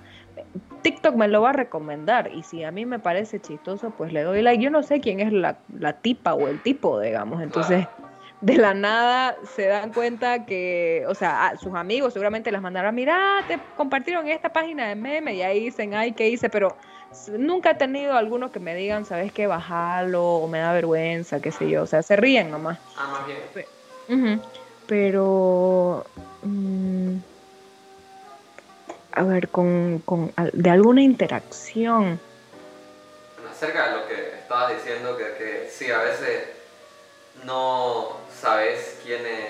TikTok me lo va a recomendar y si a mí me parece chistoso, pues le doy like. Yo no sé quién es la, la tipa o el tipo, digamos, entonces de la nada se dan cuenta que, o sea, sus amigos seguramente las mandaron, mira, te compartieron esta página de meme y ahí dicen, ay, ¿qué hice? Pero nunca he tenido alguno que me digan, ¿sabes qué? Bajalo o me da vergüenza, qué sé yo, o sea, se ríen nomás. Ah, más bien. Uh -huh. Pero. Um, a ver, con, con, de alguna interacción. Acerca de lo que estabas diciendo, que, que sí, a veces no sabes quiénes,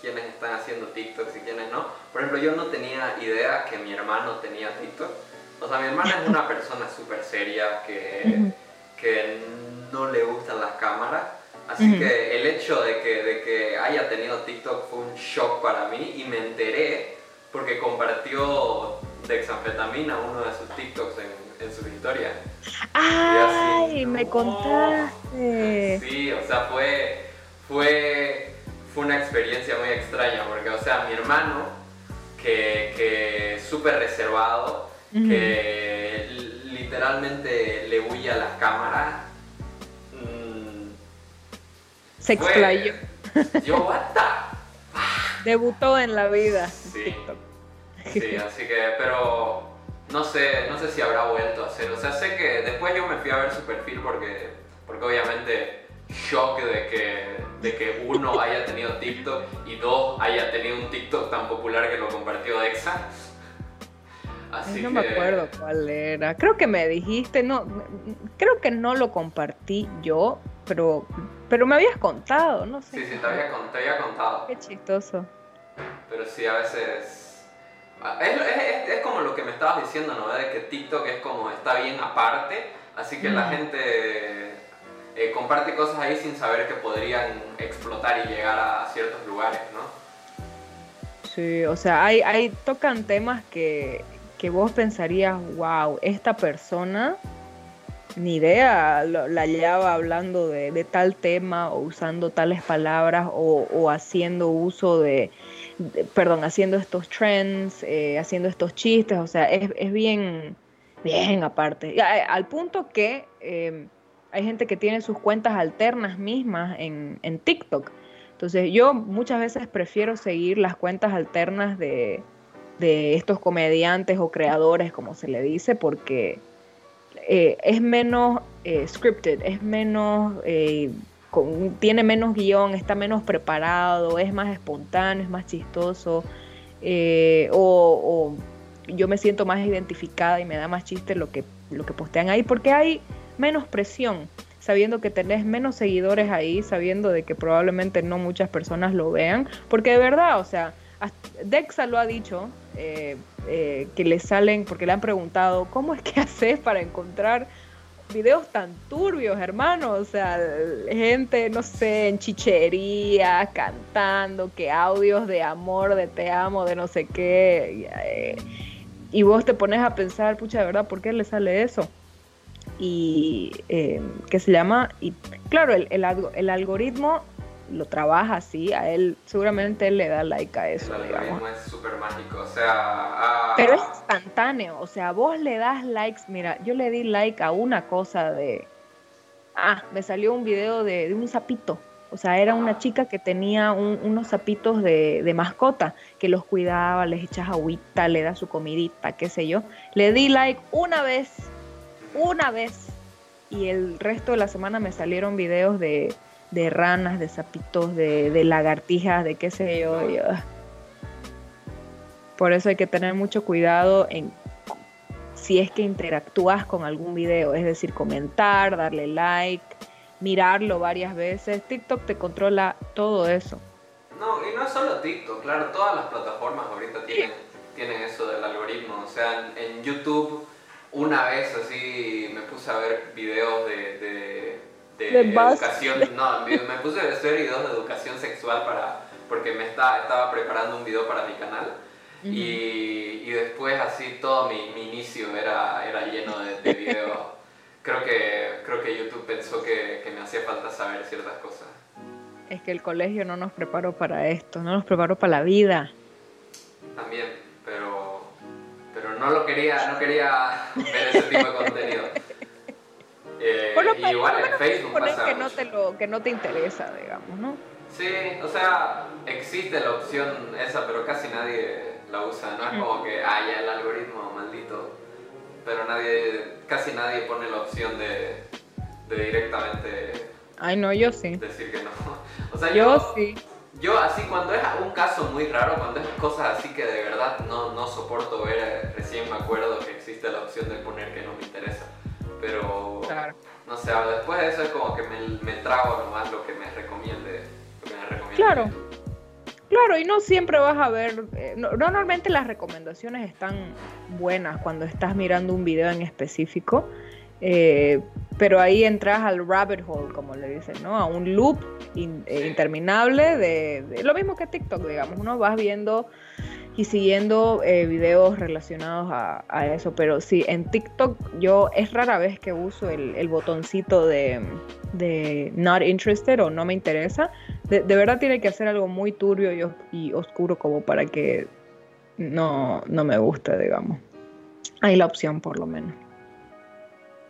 quiénes están haciendo TikToks y quiénes no. Por ejemplo, yo no tenía idea que mi hermano tenía TikTok. O sea, mi hermano es una persona súper seria que, uh -huh. que no le gustan las cámaras. Así uh -huh. que el hecho de que, de que haya tenido TikTok fue un shock para mí y me enteré porque compartió dexanfetamina uno de sus TikToks en, en sus historias. ¡Ay! Así, me no. contaste. Sí, o sea, fue, fue, fue una experiencia muy extraña porque, o sea, mi hermano, que, que súper reservado, uh -huh. que literalmente le huye a las cámaras, se explayó. Yo? Debutó en la vida. Sí. Sí, así que, pero no sé, no sé si habrá vuelto a hacer. O sea, sé que después yo me fui a ver su perfil porque, porque obviamente shock de que, de que uno haya tenido TikTok y dos haya tenido un TikTok tan popular que lo compartió Dexa. Así no que... me acuerdo cuál era. Creo que me dijiste, no, creo que no lo compartí yo, pero, pero me habías contado, no sé. Sí, sí, te había, te había contado. Qué chistoso. Pero sí, a veces... Es, es, es, como lo que me estabas diciendo, ¿no? De que TikTok es como, está bien aparte, así que mm. la gente eh, comparte cosas ahí sin saber que podrían explotar y llegar a ciertos lugares, ¿no? Sí, o sea, hay, hay tocan temas que, que vos pensarías, wow, esta persona ni idea la hallaba hablando de, tal tema o usando tales palabras o, haciendo uso de, perdón, haciendo estos trends, eh, haciendo estos chistes, o sea, es, bien, bien aparte. Eh, al punto que em, hay gente que tiene sus cuentas alternas mismas en, en TikTok. Entonces yo muchas veces prefiero seguir las cuentas alternas de, de estos comediantes o creadores, como se le dice, porque eh, es menos eh, scripted, es menos, tiene menos guion, está menos preparado, es más espontáneo, es más chistoso, o, o, yo me siento más identificada y me da más chiste lo que, lo que postean ahí, porque hay menos presión, sabiendo que tenés menos seguidores ahí, sabiendo de que probablemente no muchas personas lo vean, porque de verdad, o sea, Dexa lo ha dicho, eh, eh, que le salen, porque le han preguntado, ¿cómo es que haces para encontrar videos tan turbios, hermano? O sea, gente, no sé, en chichería, cantando, que audios de amor, de te amo, de no sé qué. Eh, y vos te pones a pensar, pucha, de verdad, ¿por qué le sale eso? Y que se llama, y claro, el, el, algoritmo lo trabaja así, a él seguramente él le da like a eso. El es súper mágico, o sea... Pero es instantáneo, o sea, vos le das likes, mira, yo le di like a una cosa de... Ah, me salió un video de, de un sapito o sea, era una chica que tenía unos zapitos de, mascota, que los cuidaba, les echas agüita, le da su comidita, qué sé yo. Le di like una vez, una vez. Y el resto de la semana me salieron videos de, ranas, de zapitos, de, lagartijas, de qué sé yo. Por eso hay que tener mucho cuidado en si es que interactúas con algún video, es decir, comentar, darle like, mirarlo varias veces. TikTok te controla todo eso. No, y no es solo TikTok, claro, todas las plataformas ahorita tienen, tienen eso del algoritmo. O sea, en, YouTube una vez así me puse a ver videos de, de, educación, no, me puse a ver videos de educación sexual para, porque me estaba, estaba preparando un video para mi canal. y, y, después así todo mi, mi inicio era, era lleno de, de videos creo que, creo que YouTube pensó que, me hacía falta saber ciertas cosas. Es que el colegio no nos preparó para esto, no nos preparó para la vida. También, pero, pero no lo quería, no quería ver ese tipo de contenido. Eh, igual en Facebook pasa que no te lo que no te interesa, digamos, ¿no? Sí, o sea, existe la opción esa, pero casi nadie la usa. No es mm. como que, ah, ya el algoritmo maldito pero nadie, casi nadie pone la opción de, de directamente... Ay, no, yo sí. Decir que no. O sea, yo, sí. Yo así, cuando es un caso muy raro, cuando es cosas así que de verdad no, no soporto ver, recién me acuerdo que existe la opción de poner que no me interesa. Pero, claro. no sé, después de eso es como que me, me trago nomás lo que me recomiende. Lo que me recomiende claro. Claro, y no siempre vas a ver, eh, normalmente las recomendaciones están buenas cuando estás mirando un video en específico, eh, pero ahí entras al rabbit hole, como le dicen, ¿no? A un loop eh, interminable de, lo mismo que TikTok, digamos, uno vas viendo y siguiendo videos relacionados a, eso, pero sí, en TikTok yo es rara vez que uso el botoncito de de not interested o no me interesa, de, verdad tiene que hacer algo muy turbio y, oscuro como para que no, no me guste, digamos. Hay la opción por lo menos.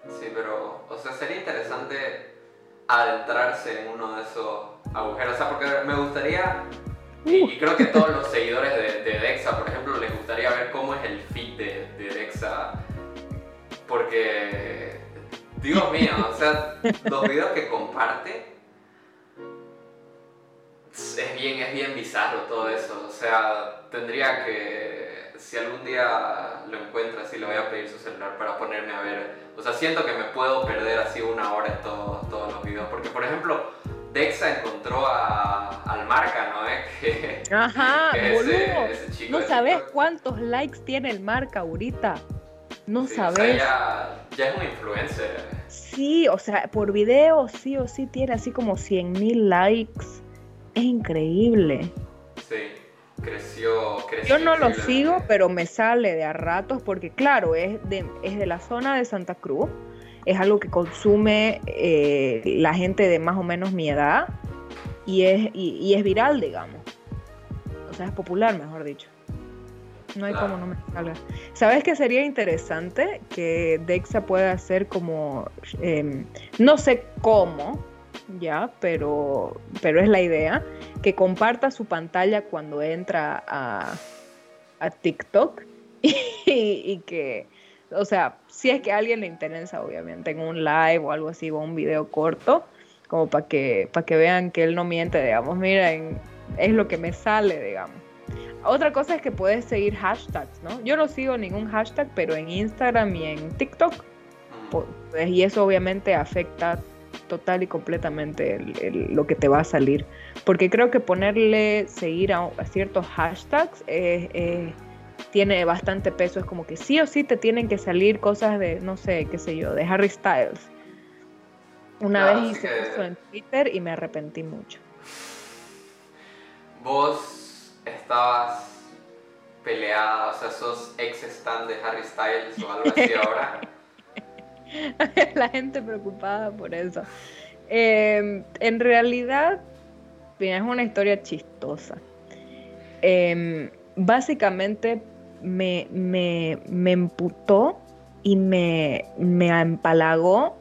Sí, pero, o sea, sería interesante adentrarse en uno de esos agujeros, o sea, porque me gustaría, y, creo que todos los seguidores de, Dexa, por ejemplo, les gustaría ver cómo es el feed de, de Dexa, porque Dios mío, o sea, los videos que comparte es bien, es bien bizarro todo eso. O sea, tendría que, si algún día lo encuentro así, le voy a pedir su celular para ponerme a ver. O sea, siento que me puedo perder así una hora en todos, todos los videos. Porque, por ejemplo, Dexa encontró a, al Marca, ¿no? ¿Eh? Ajá, boludo. no sabes cuántos likes tiene el Marca ahorita. No sabes. ya, ya es un influencer. Sí, o sea, por video sí o sí tiene así como 100 mil likes. Es increíble. Sí, creció, creció. Yo no lo sigo, pero me sale de a ratos porque claro, es de, es de la zona de Santa Cruz. Es algo que consume eh, la gente de más o menos mi edad y es, y, es viral, digamos. O sea, es popular, mejor dicho. No hay como no me salga. ¿Sabes qué sería interesante? Que Dexa pueda hacer como, em, no sé cómo, ya, pero, pero es la idea, que comparta su pantalla cuando entra a, a TikTok y, que, o sea, si es que a alguien le interesa, obviamente, en un live o algo así, o un video corto, como para que, para que vean que él no miente, digamos, miren, es lo que me sale, digamos. Otra cosa es que puedes seguir hashtags, ¿no? Yo no sigo ningún hashtag, pero en Instagram y en TikTok, pues, y eso obviamente afecta total y completamente lo que te va a salir. Porque creo que ponerle seguir a, ciertos hashtags tiene bastante peso. Es como que sí o sí te tienen que salir cosas de, no sé, qué sé yo, de Harry Styles una vez hice eso en Twitter y me arrepentí mucho. Vos estabas peleada, o sea, sos ex stand de Harry Styles o algo así ahora. La gente preocupada por eso. Em, en realidad, es una historia chistosa. Em, básicamente me, me, me emputó y me, me empalagó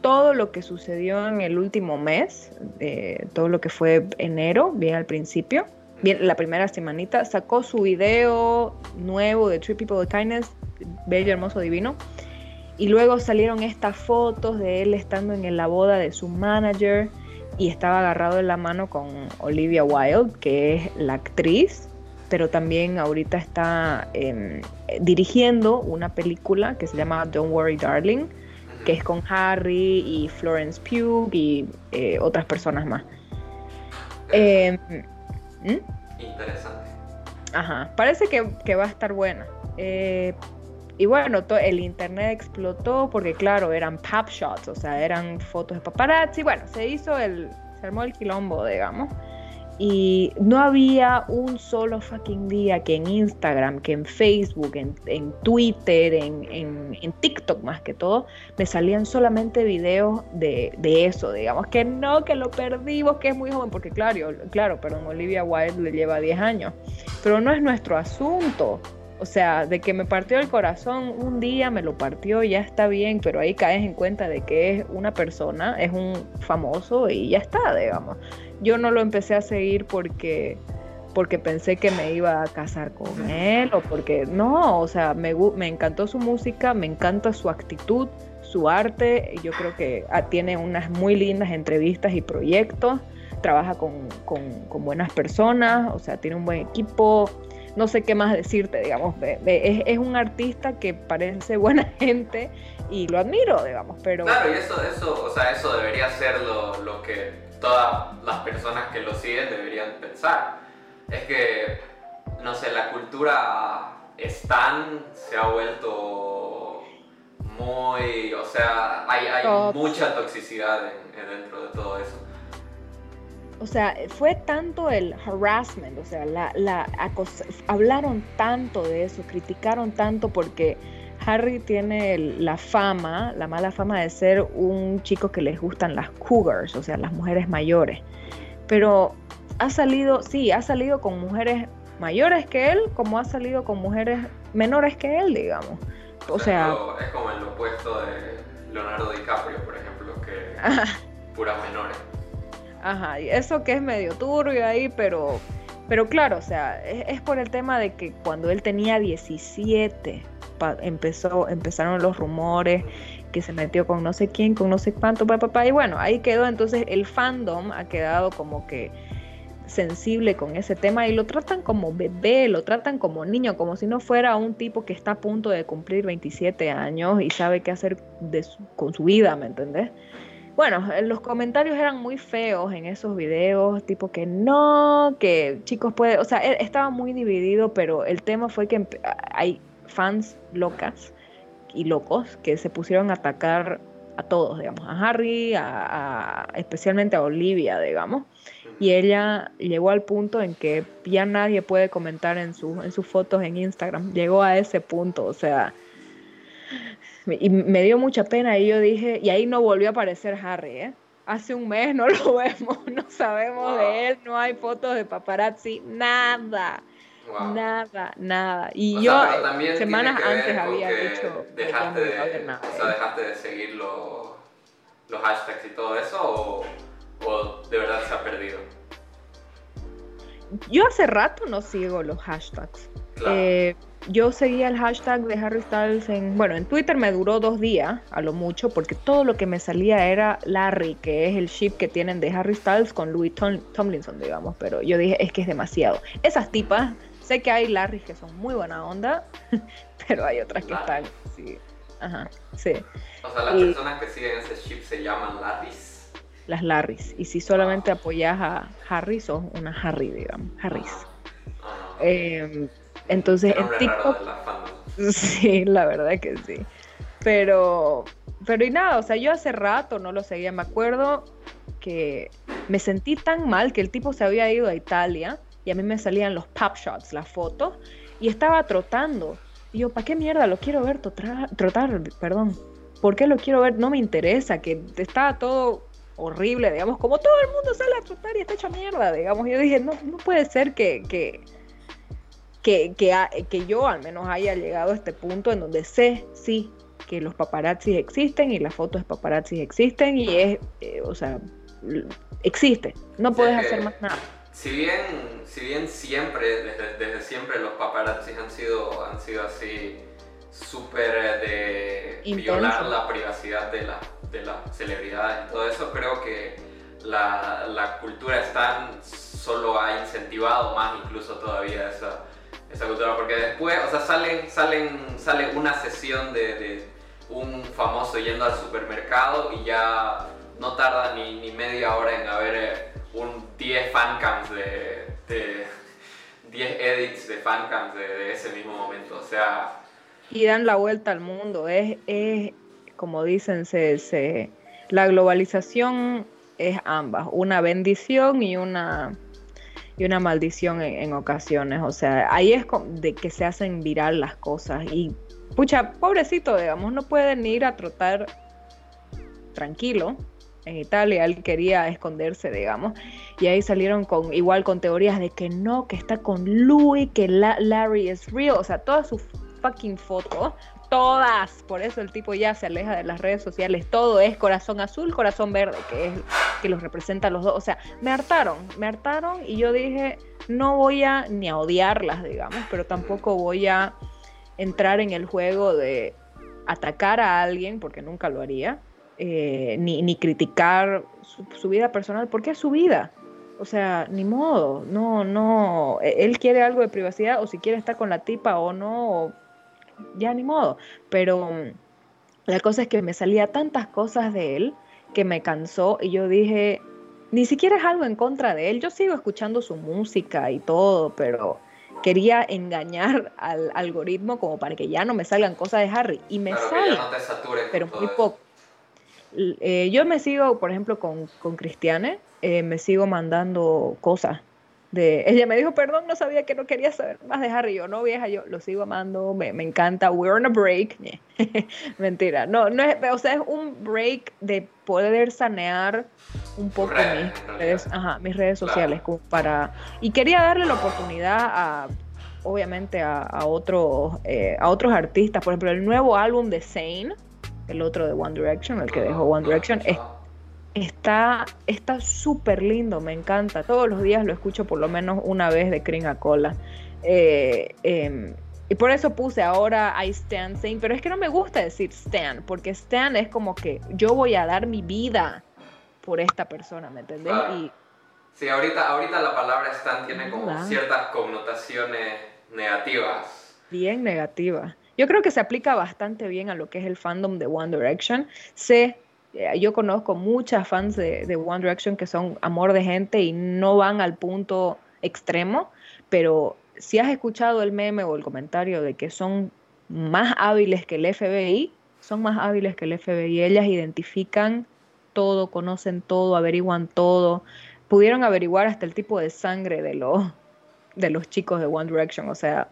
todo lo que sucedió en el último mes, eh, todo lo que fue enero, bien al principio, bien la primera semanita, sacó su video nuevo de Three People of Kindness, bello, hermoso, divino. Y luego salieron estas fotos de él estando en la boda de su manager y estaba agarrado en la mano con Olivia Wilde, que es la actriz, pero también ahorita está em, dirigiendo una película que se llama Don't Worry Darling que es con Harry y Florence Pugh y eh, otras personas más. Em, ¿Mm? Interesante. Ajá, parece que, va a estar buena. Eh, y bueno, el internet explotó porque claro, eran pop shots, o sea, eran fotos de paparazzi. Bueno, se hizo el, se armó el quilombo, digamos. Y no había un solo fucking día que en Instagram, que en Facebook, en, Twitter, en, en, TikTok más que todo, me salían solamente videos de, eso, digamos, que no, que lo perdimos, que es muy joven, porque claro, claro, perdón, Olivia Wilde le lleva 10 años, pero no es nuestro asunto. O sea, de que me partió el corazón un día, me lo partió, ya está bien, pero ahí caes en cuenta de que es una persona, es un famoso y ya está, digamos yo no lo empecé a seguir porque porque pensé que me iba a casar con él o porque no, o sea, me, me encantó su música, me encanta su actitud, su arte, yo creo que ah, tiene unas muy lindas entrevistas y proyectos, trabaja con, buenas personas, o sea, tiene un buen equipo, no sé qué más decirte, digamos, es, es, un artista que parece buena gente y lo admiro, digamos, pero... Claro, y eso, eso, o sea, eso debería ser lo, lo que todas las personas que lo siguen deberían pensar. Es que, no sé, la cultura Stan se ha vuelto muy, o sea, hay, mucha toxicidad dentro de todo eso. O sea, fue tanto el harassment, o sea, la, la hablaron tanto de eso, criticaron tanto porque Harry tiene la fama, la mala fama de ser un chico que les gustan las cougars, o sea, las mujeres mayores. Pero ha salido, sí, ha salido con mujeres mayores que él, como ha salido con mujeres menores que él, digamos. O, sea, es como el opuesto de Leonardo DiCaprio, por ejemplo, que puras menores. Ajá, y eso que es medio turbio ahí, pero pero claro, o sea, es, por el tema de que cuando él tenía 17, empezó, empezaron los rumores que se metió con no sé quién, con no sé cuánto, papá, y bueno, ahí quedó, entonces el fandom ha quedado como que sensible con ese tema y lo tratan como bebé, lo tratan como niño, como si no fuera un tipo que está a punto de cumplir 27 años y sabe qué hacer con su vida, ¿me entendés? Bueno, los comentarios eran muy feos en esos videos, tipo que no, que chicos pueden, o sea, e, estaba muy dividido, pero el tema fue que hay fans locas y locos que se pusieron a atacar a todos, digamos, a Harry, a, especialmente a Olivia, digamos. Y ella llegó al punto en que ya nadie puede comentar en, en sus fotos en Instagram. Llegó a ese punto, o sea, y me dio mucha pena y yo dije, y ahí no volvió a aparecer Harry, ¿eh? Hace un mes no lo vemos, no sabemos de él, no hay fotos de paparazzi, nada. Nada, nada. Y yo semanas antes había dicho dejaste de, o sea, dejaste de seguir los, los hashtags y todo eso o, o de verdad se ha perdido. Yo hace rato no sigo los hashtags. Eh, yo seguía el hashtag de Harry Styles en, bueno, en Twitter me duró dos días, a lo mucho, porque todo lo que me salía era Larry, que es el ship que tienen de Harry Styles con Louis Tomlinson, digamos, pero yo dije, es que es demasiado. Esas tipas, sé que hay Larry que son muy buena onda, pero hay otras que están, sí, ajá, sí. O sea, las personas que siguen ese ship se llaman Larrys. Las Larrys, y si solamente apoyas a Harry, sos una Harry, digamos, Harrys. Ah, eh, entonces en TikTok... Sí, la verdad que sí. Pero, pero y nada, o sea, yo hace rato no lo seguía, me acuerdo que me sentí tan mal que el tipo se había ido a Italia y a mí me salían los pop shots, las fotos, y estaba trotando. Y yo, ¿para qué mierda lo quiero ver trotar, trotar? Perdón. ¿Por qué lo quiero ver? No me interesa, que estaba todo horrible, digamos, como todo el mundo sale a trotar y está hecho mierda, digamos. Yo dije, no, no puede ser que, que, que, que, yo al menos haya llegado a este punto en donde sé, sí, que los paparazzis existen y las fotos de paparazzis existen y es, eh, o sea, existe, no puedes hacer más nada. Si bien, si bien siempre, desde, desde siempre los paparazzis han sido, han sido así súper de violar la privacidad de, la, de las celebridades y todo eso, creo que la, la cultura está solo ha incentivado más incluso todavía esa esa cultura, porque después, o sea, salen, salen, sale una sesión de, un famoso yendo al supermercado y ya no tarda ni, ni media hora en haber eh, un 10 fancams de, de 10 edits de fancams de, de ese mismo momento, o sea... Y dan la vuelta al mundo, es, es como dicen, se, se, la globalización es ambas, una bendición y una y una maldición en, ocasiones. O sea, ahí es de que se hacen viral las cosas. Y, pucha, pobrecito, digamos, no pueden ir a trotar tranquilo. En Italia él quería esconderse, digamos, y ahí salieron con igual con teorías de que no, que está con Louis, que Larry es real, o sea, todas sus fucking fotos todas. Por eso el tipo ya se aleja de las redes sociales. Todo es corazón azul, corazón verde, que es que los representa a los dos. O sea, me hartaron, me hartaron y yo dije, no voy a ni a odiarlas, digamos, pero tampoco voy a entrar en el juego de atacar a alguien, porque nunca lo haría, eh, ni, ni, criticar su, su, vida personal, porque es su vida. O sea, ni modo, no, no, e, él quiere algo de privacidad o si quiere estar con la tipa o no, o ya ni modo. Pero mm, la cosa es que me salía tantas cosas de él que me cansó y yo dije, ni siquiera es algo en contra de él, yo sigo escuchando su música y todo, pero quería engañar al algoritmo como para que ya no me salgan cosas de Harry y me salen, pero muy poco. Eh, yo me sigo, por ejemplo, con, con Cristiane, eh, me sigo mandando cosas ella me dijo, perdón, no sabía que no quería saber más de Harry. Yo, no, vieja, yo lo sigo amando, me, me encanta. We're on a break. Mentira, no, no es, o sea, es un break de poder sanear un poco mis, redes, ajá, mis redes sociales para... Y quería darle la oportunidad a obviamente a, a, otros, eh, a otros artistas. Por ejemplo, el nuevo álbum de Zane, el otro de One Direction, el que dejó One Direction, es Está está súper lindo, me encanta. Todos los días lo escucho por lo menos una vez de Cream a Cola. Eh, em, y por eso puse ahora I stand saying, pero es que no me gusta decir stand, porque stand es como que yo voy a dar mi vida por esta persona, ¿me entendés? Y, sí, ahorita, ahorita la palabra stand tiene como ciertas connotaciones negativas. Bien negativas. Yo creo que se aplica bastante bien a lo que es el fandom de One Direction. Sé eh, yo conozco muchas fans de, One Direction que son amor de gente y no van al punto extremo, pero si has escuchado el meme o el comentario de que son más hábiles que el FBI, son más hábiles que el FBI. Ellas identifican todo, conocen todo, averiguan todo. Pudieron averiguar hasta el tipo de sangre de los, de los chicos de One Direction. O sea,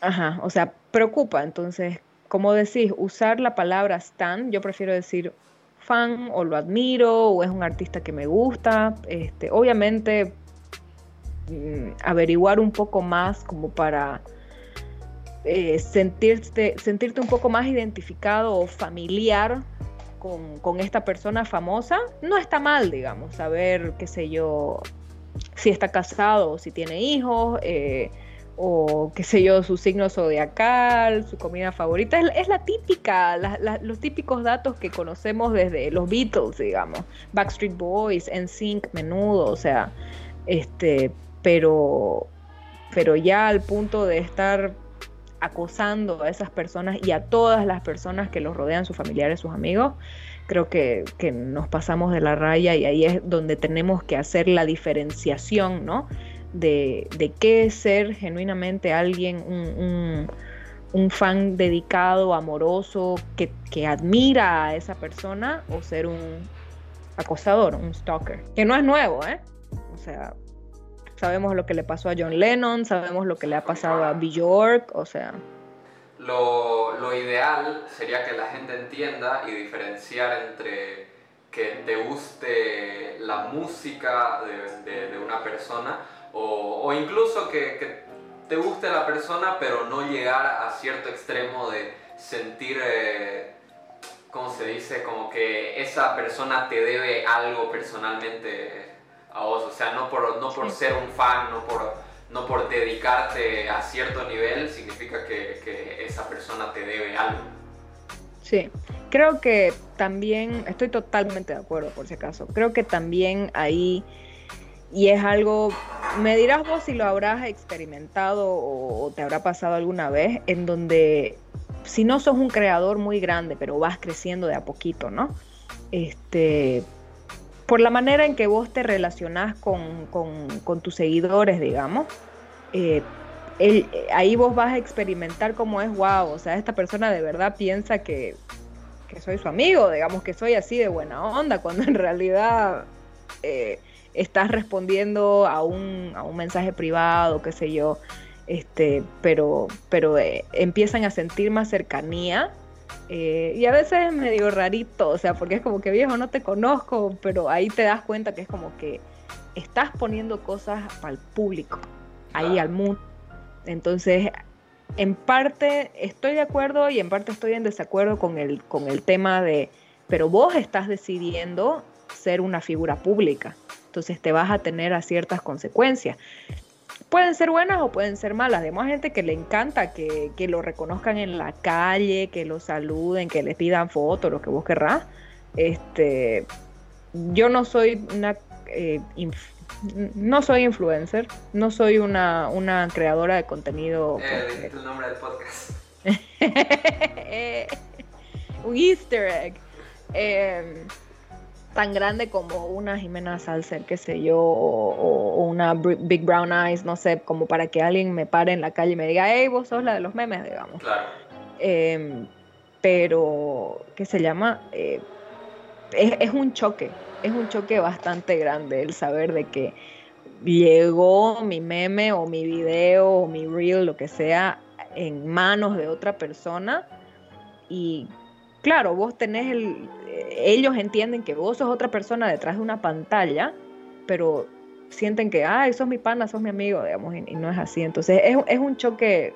ajá, o sea, preocupa. Entonces, como decís, usar la palabra stan, yo prefiero decir fan o lo admiro o es un artista que me gusta. Este, obviamente, mm, averiguar un poco más como para eh, sentirte, sentirte un poco más identificado o familiar con, esta persona famosa, no está mal, digamos, saber, qué sé yo, si está casado o si tiene hijos, eh, o qué sé yo, su signo zodiacal, su comida favorita. Es, la típica, los típicos datos que conocemos desde los Beatles, digamos, Backstreet Boys, NSYNC, Menudo, o sea, este, pero, pero ya al punto de estar acosando a esas personas y a todas las personas que los rodean, sus familiares, sus amigos, creo que, nos pasamos de la raya y ahí es donde tenemos que hacer la diferenciación, ¿no? De, qué es ser genuinamente alguien, un, fan dedicado, amoroso, que, que, admira a esa persona o ser un acosador, un stalker, que no es nuevo, ¿eh? O sea, Sabemos lo que le pasó a John Lennon, sabemos lo que le ha pasado a Bjork, o sea... Lo, lo ideal sería que la gente entienda y diferenciar entre que te guste la música de, de, una persona o, o incluso que, que, te guste la persona pero no llegar a cierto extremo de sentir, eh, ¿cómo se dice? Como que esa persona te debe algo personalmente o sea, no por, no por ser un fan, no por, no por dedicarte a cierto nivel, significa que, que esa persona te debe algo. Sí, creo que también, estoy totalmente de acuerdo por si acaso, creo que también ahí, y es algo, me dirás vos si lo habrás experimentado o te habrá pasado alguna vez, en donde si no sos un creador muy grande, pero vas creciendo de a poquito, ¿no? Este, por la manera en que vos te relacionás con, tus seguidores, digamos, eh, ahí vos vas a experimentar cómo es, wow, o sea, esta persona de verdad piensa que, soy su amigo, digamos que soy así de buena onda, cuando en realidad eh, estás respondiendo a un, a un mensaje privado, qué sé yo, este, pero, pero eh, empiezan a sentir más cercanía eh, y a veces es medio rarito, o sea, porque es como que viejo, no te conozco, pero ahí te das cuenta que es como que estás poniendo cosas para el público, ahí al mundo. Entonces, en parte estoy de acuerdo y en parte estoy en desacuerdo con el, con el tema de, pero vos estás decidiendo ser una figura pública, entonces te vas a tener a ciertas consecuencias pueden ser buenas o pueden ser malas. Además, gente que le encanta que, lo reconozcan en la calle, que lo saluden, que les pidan fotos, lo que vos querrás. Este, yo no soy una eh, no soy influencer, no soy una, una creadora de contenido. Eh, el nombre del podcast. un easter egg. Eh, tan grande como una Jimena Salcer, qué sé yo, o, una Big Brown Eyes, no sé, como para que alguien me pare en la calle y me diga, hey, vos sos la de los memes, digamos. Claro. Em, pero, ¿qué se llama? Eh, es, un choque, es un choque bastante grande el saber de que llegó mi meme o mi video o mi reel, lo que sea, en manos de otra persona y claro, vos tenés el, ellos entienden que vos sos otra persona detrás de una pantalla, pero sienten que, ay, sos mi pana, sos mi amigo, digamos, y, no es así. Entonces es, un choque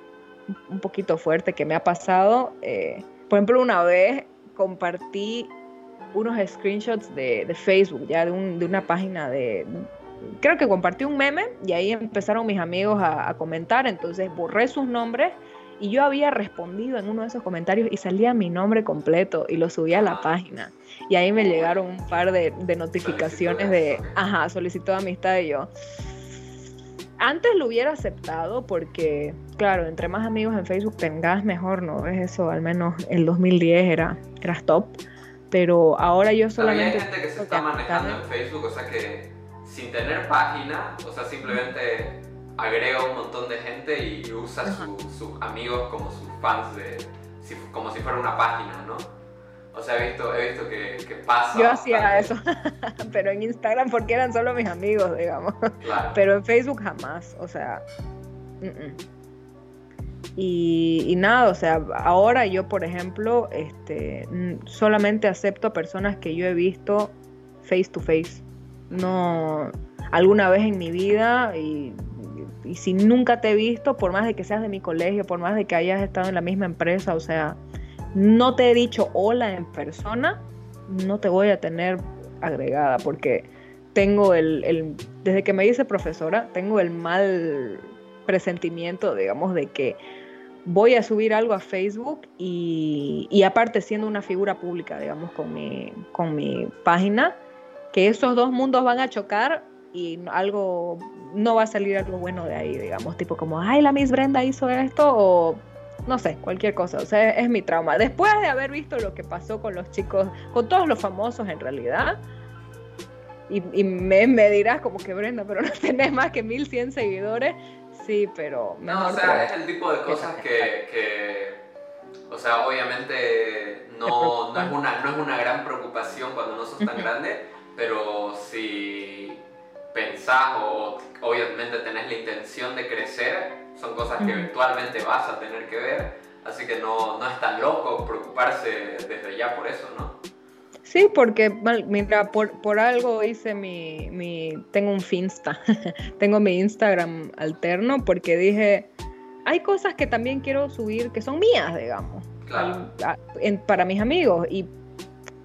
un poquito fuerte que me ha pasado. Eh, por ejemplo, una vez compartí unos screenshots de, Facebook, ya de, una página de... Creo que compartí un meme y ahí empezaron mis amigos a, a comentar, entonces borré sus nombres y yo había respondido en uno de esos comentarios y salía mi nombre completo y lo subía a la página. Y ahí me llegaron un par de, notificaciones de, ajá, solicitó amistad y yo. Antes lo hubiera aceptado porque, claro, entre más amigos en Facebook tengas, mejor, ¿no? Es eso, al menos en 2010 era, era top. Pero ahora yo solamente... Hay gente que se está manejando en Facebook, o sea que sin tener página, o sea, simplemente agrega un montón de gente y usa sus amigos como sus fans de, como si fuera una página, ¿no? O sea, he visto, he visto que, que pasa. Yo hacía eso, pero en Instagram porque eran solo mis amigos, digamos. Claro. Pero en Facebook jamás, o sea. mm, mm. Y, y nada, o sea, ahora yo, por ejemplo, este, solamente acepto a personas que yo he visto face to face. No, alguna vez en mi vida y, y si nunca te he visto, por más de que seas de mi colegio, por más de que hayas estado en la misma empresa, o sea, no te he dicho hola en persona, no te voy a tener agregada porque tengo el, el- desde que me hice profesora, tengo el mal presentimiento, digamos, de que voy a subir algo a Facebook y, y aparte siendo una figura pública, digamos, con mi, con mi página, que esos dos mundos van a chocar y algo, no va a salir algo bueno de ahí, digamos, tipo como, ay, la Miss Brenda hizo esto o no sé, cualquier cosa, o sea, es mi trauma. Después de haber visto lo que pasó con los chicos, con todos los famosos en realidad, y, y me, me dirás como que Brenda, pero no tenés más que 1100 seguidores, sí, pero No, o sea, es el tipo de cosas que, que o sea, obviamente no, no, es una, no es una gran preocupación cuando no sos tan grande, pero si pensás o obviamente tenés la intención de crecer, son cosas que eventualmente vas a tener que ver, así que no, no es tan loco preocuparse desde ya por eso, ¿no? Sí, porque, mira, por, por algo hice mi, mi, tengo un Finsta, tengo mi Instagram alterno porque dije, hay cosas que también quiero subir que son mías, digamos, Claro. al- a- en- para mis amigos y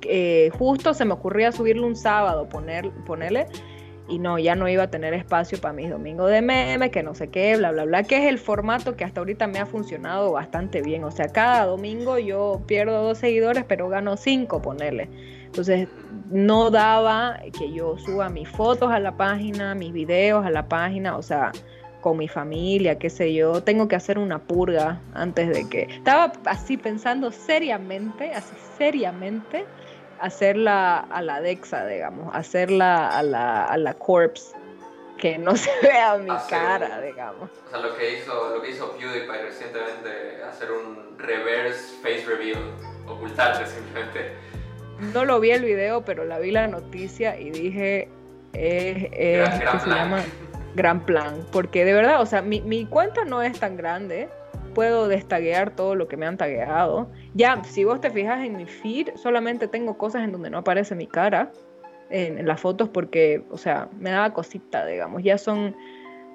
eh, justo se me ocurría subirlo un sábado, poner, ponerle, y no, ya no iba a tener espacio para mis domingos de meme, que no sé qué, bla, bla, bla, que es el formato que hasta ahorita me ha funcionado bastante bien. O sea, cada domingo yo pierdo dos seguidores, pero gano cinco, ponerle. Entonces, no daba que yo suba mis fotos a la página, mis videos a la página, o sea, con mi familia, qué sé yo. Tengo que hacer una purga antes de que... Estaba así pensando seriamente, así seriamente, hacerla a la Dexa, digamos, hacerla a la, a la Corpse, que no se vea mi Hacer cara, un- digamos. O sea, lo que hizo, lo que hizo PewDiePie recientemente, hacer un reverse face reveal, ocultarte simplemente. No lo vi el video, pero la vi la noticia y dije, es, es- Gran- gran ¿qué se llama? Gran plan, porque de verdad, o sea, mi, mi cuenta no es tan grande, puedo destaguear todo lo que me han tagueado. Ya, si vos te fijas en mi feed, solamente tengo cosas en donde no aparece mi cara en, en las fotos porque, o sea, me daba cosita, digamos. Ya son,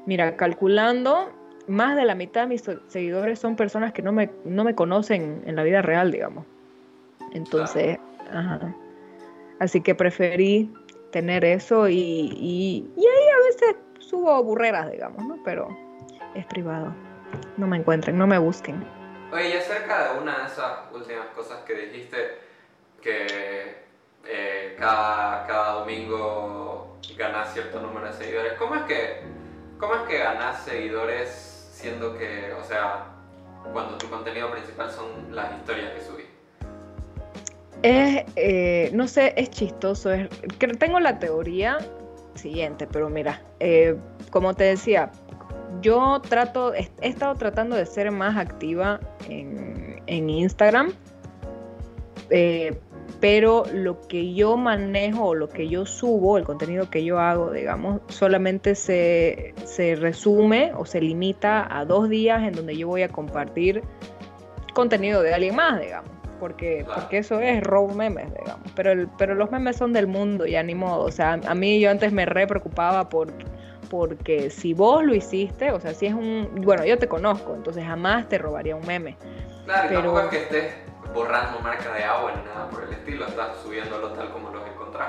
mira, calculando, más de la mitad de mis seguidores son personas que no me, no me conocen en la vida real, digamos. Entonces, ajá. Así que preferí tener eso y, y, y ahí a veces subo burreras, digamos, ¿no? Pero es privado. No me encuentren, no me busquen. Oye, y acerca de una de esas últimas cosas que dijiste, que eh, cada, cada domingo ganas cierto número de seguidores, ¿cómo es que, cómo es que ganas seguidores siendo que, o sea, cuando tu contenido principal son las historias que subís? Es, eh, no sé, es chistoso. Es, tengo la teoría siguiente, pero mira, eh, como te decía, yo trato, he, estado tratando de ser más activa en, en Instagram, eh, pero lo que yo manejo o lo que yo subo, el contenido que yo hago, digamos, solamente se, se resume o se limita a dos días en donde yo voy a compartir contenido de alguien más, digamos. Porque, porque eso es robo memes, digamos. Pero, el, pero los memes son del mundo, ya ni modo. O sea, a mí yo antes me re preocupaba por, porque si vos lo hiciste, o sea, si es un... Bueno, yo te conozco, entonces jamás te robaría un meme. Claro, y Pero- tampoco es que estés borrando marca de agua ni nada por el estilo, estás subiéndolo tal como los encontrás.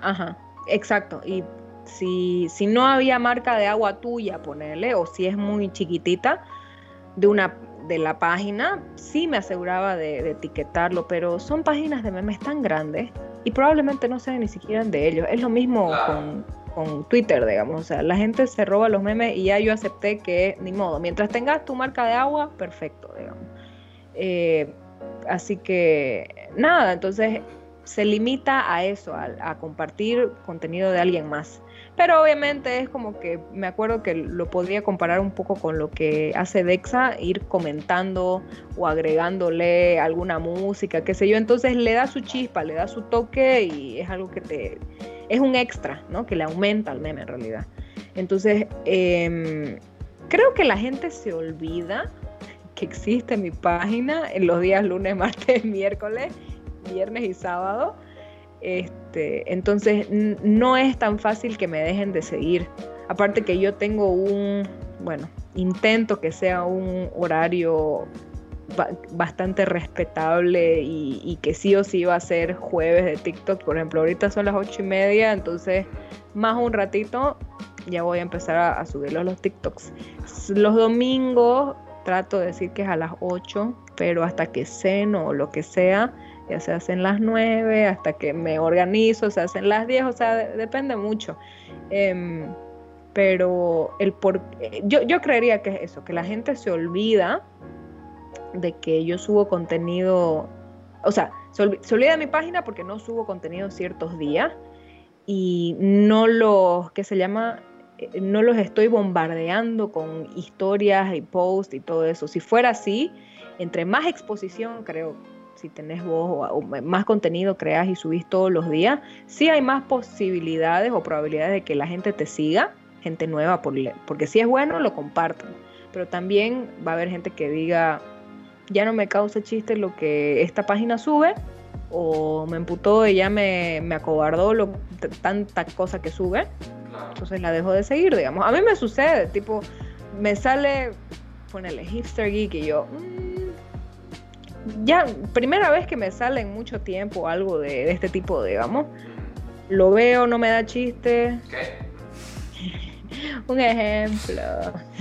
Ajá, exacto. Y si, si no había marca de agua tuya, ponerle, o si es muy chiquitita, de una de la página, sí me aseguraba de, de etiquetarlo, pero son páginas de memes tan grandes y probablemente no sean ni siquiera de ellos. Es lo mismo Claro. con, con Twitter, digamos. O sea, la gente se roba los memes y ya yo acepté que ni modo. Mientras tengas tu marca de agua, perfecto, digamos. Eh, así que nada, entonces se limita a eso, a, compartir contenido de alguien más. Pero obviamente es como que me acuerdo que lo podría comparar un poco con lo que hace Dexa, ir comentando o agregándole alguna música, qué sé yo. Entonces le da su chispa, le da su toque y es algo que te... es un extra, ¿no? Que le aumenta al meme en realidad. Entonces, em, creo que la gente se olvida que existe mi página en los días lunes, martes, miércoles viernes y sábado. Este, entonces no es tan fácil que me dejen de seguir. Aparte que yo tengo un, bueno, intento que sea un horario bastante respetable y, que sí o sí va a ser jueves de TikTok. Por ejemplo, ahorita son las ocho y media, entonces más un ratito ya voy a empezar a, a los TikToks. Los domingos trato de decir que es a las 8, pero hasta que ceno o lo que sea, ya se hacen las 9, hasta que me organizo, se hacen las 10, o sea, depende mucho. Em, pero el por, yo, yo creería que es eso, que la gente se olvida de que yo subo contenido, o sea, se, olvida mi página porque no subo contenido ciertos días y no los, que se llama, eh, no los estoy bombardeando con historias y posts y todo eso. Si fuera así, entre más exposición creo si tenés vos o, más contenido creas y subís todos los días, sí hay más posibilidades o probabilidades de que la gente te siga, gente nueva, porque si es bueno, lo comparten. Pero también va a haber gente que diga, ya no me causa chiste lo que esta página sube, o me emputó y ya me, me acobardó lo, tanta cosa que sube, entonces la dejo de seguir, digamos. A mí me sucede, tipo, me sale, ponele hipster geek y yo, mm, ya, primera vez que me sale en mucho tiempo algo de, este tipo, digamos. Lo veo, no me da chiste. ¿Qué? Un ejemplo.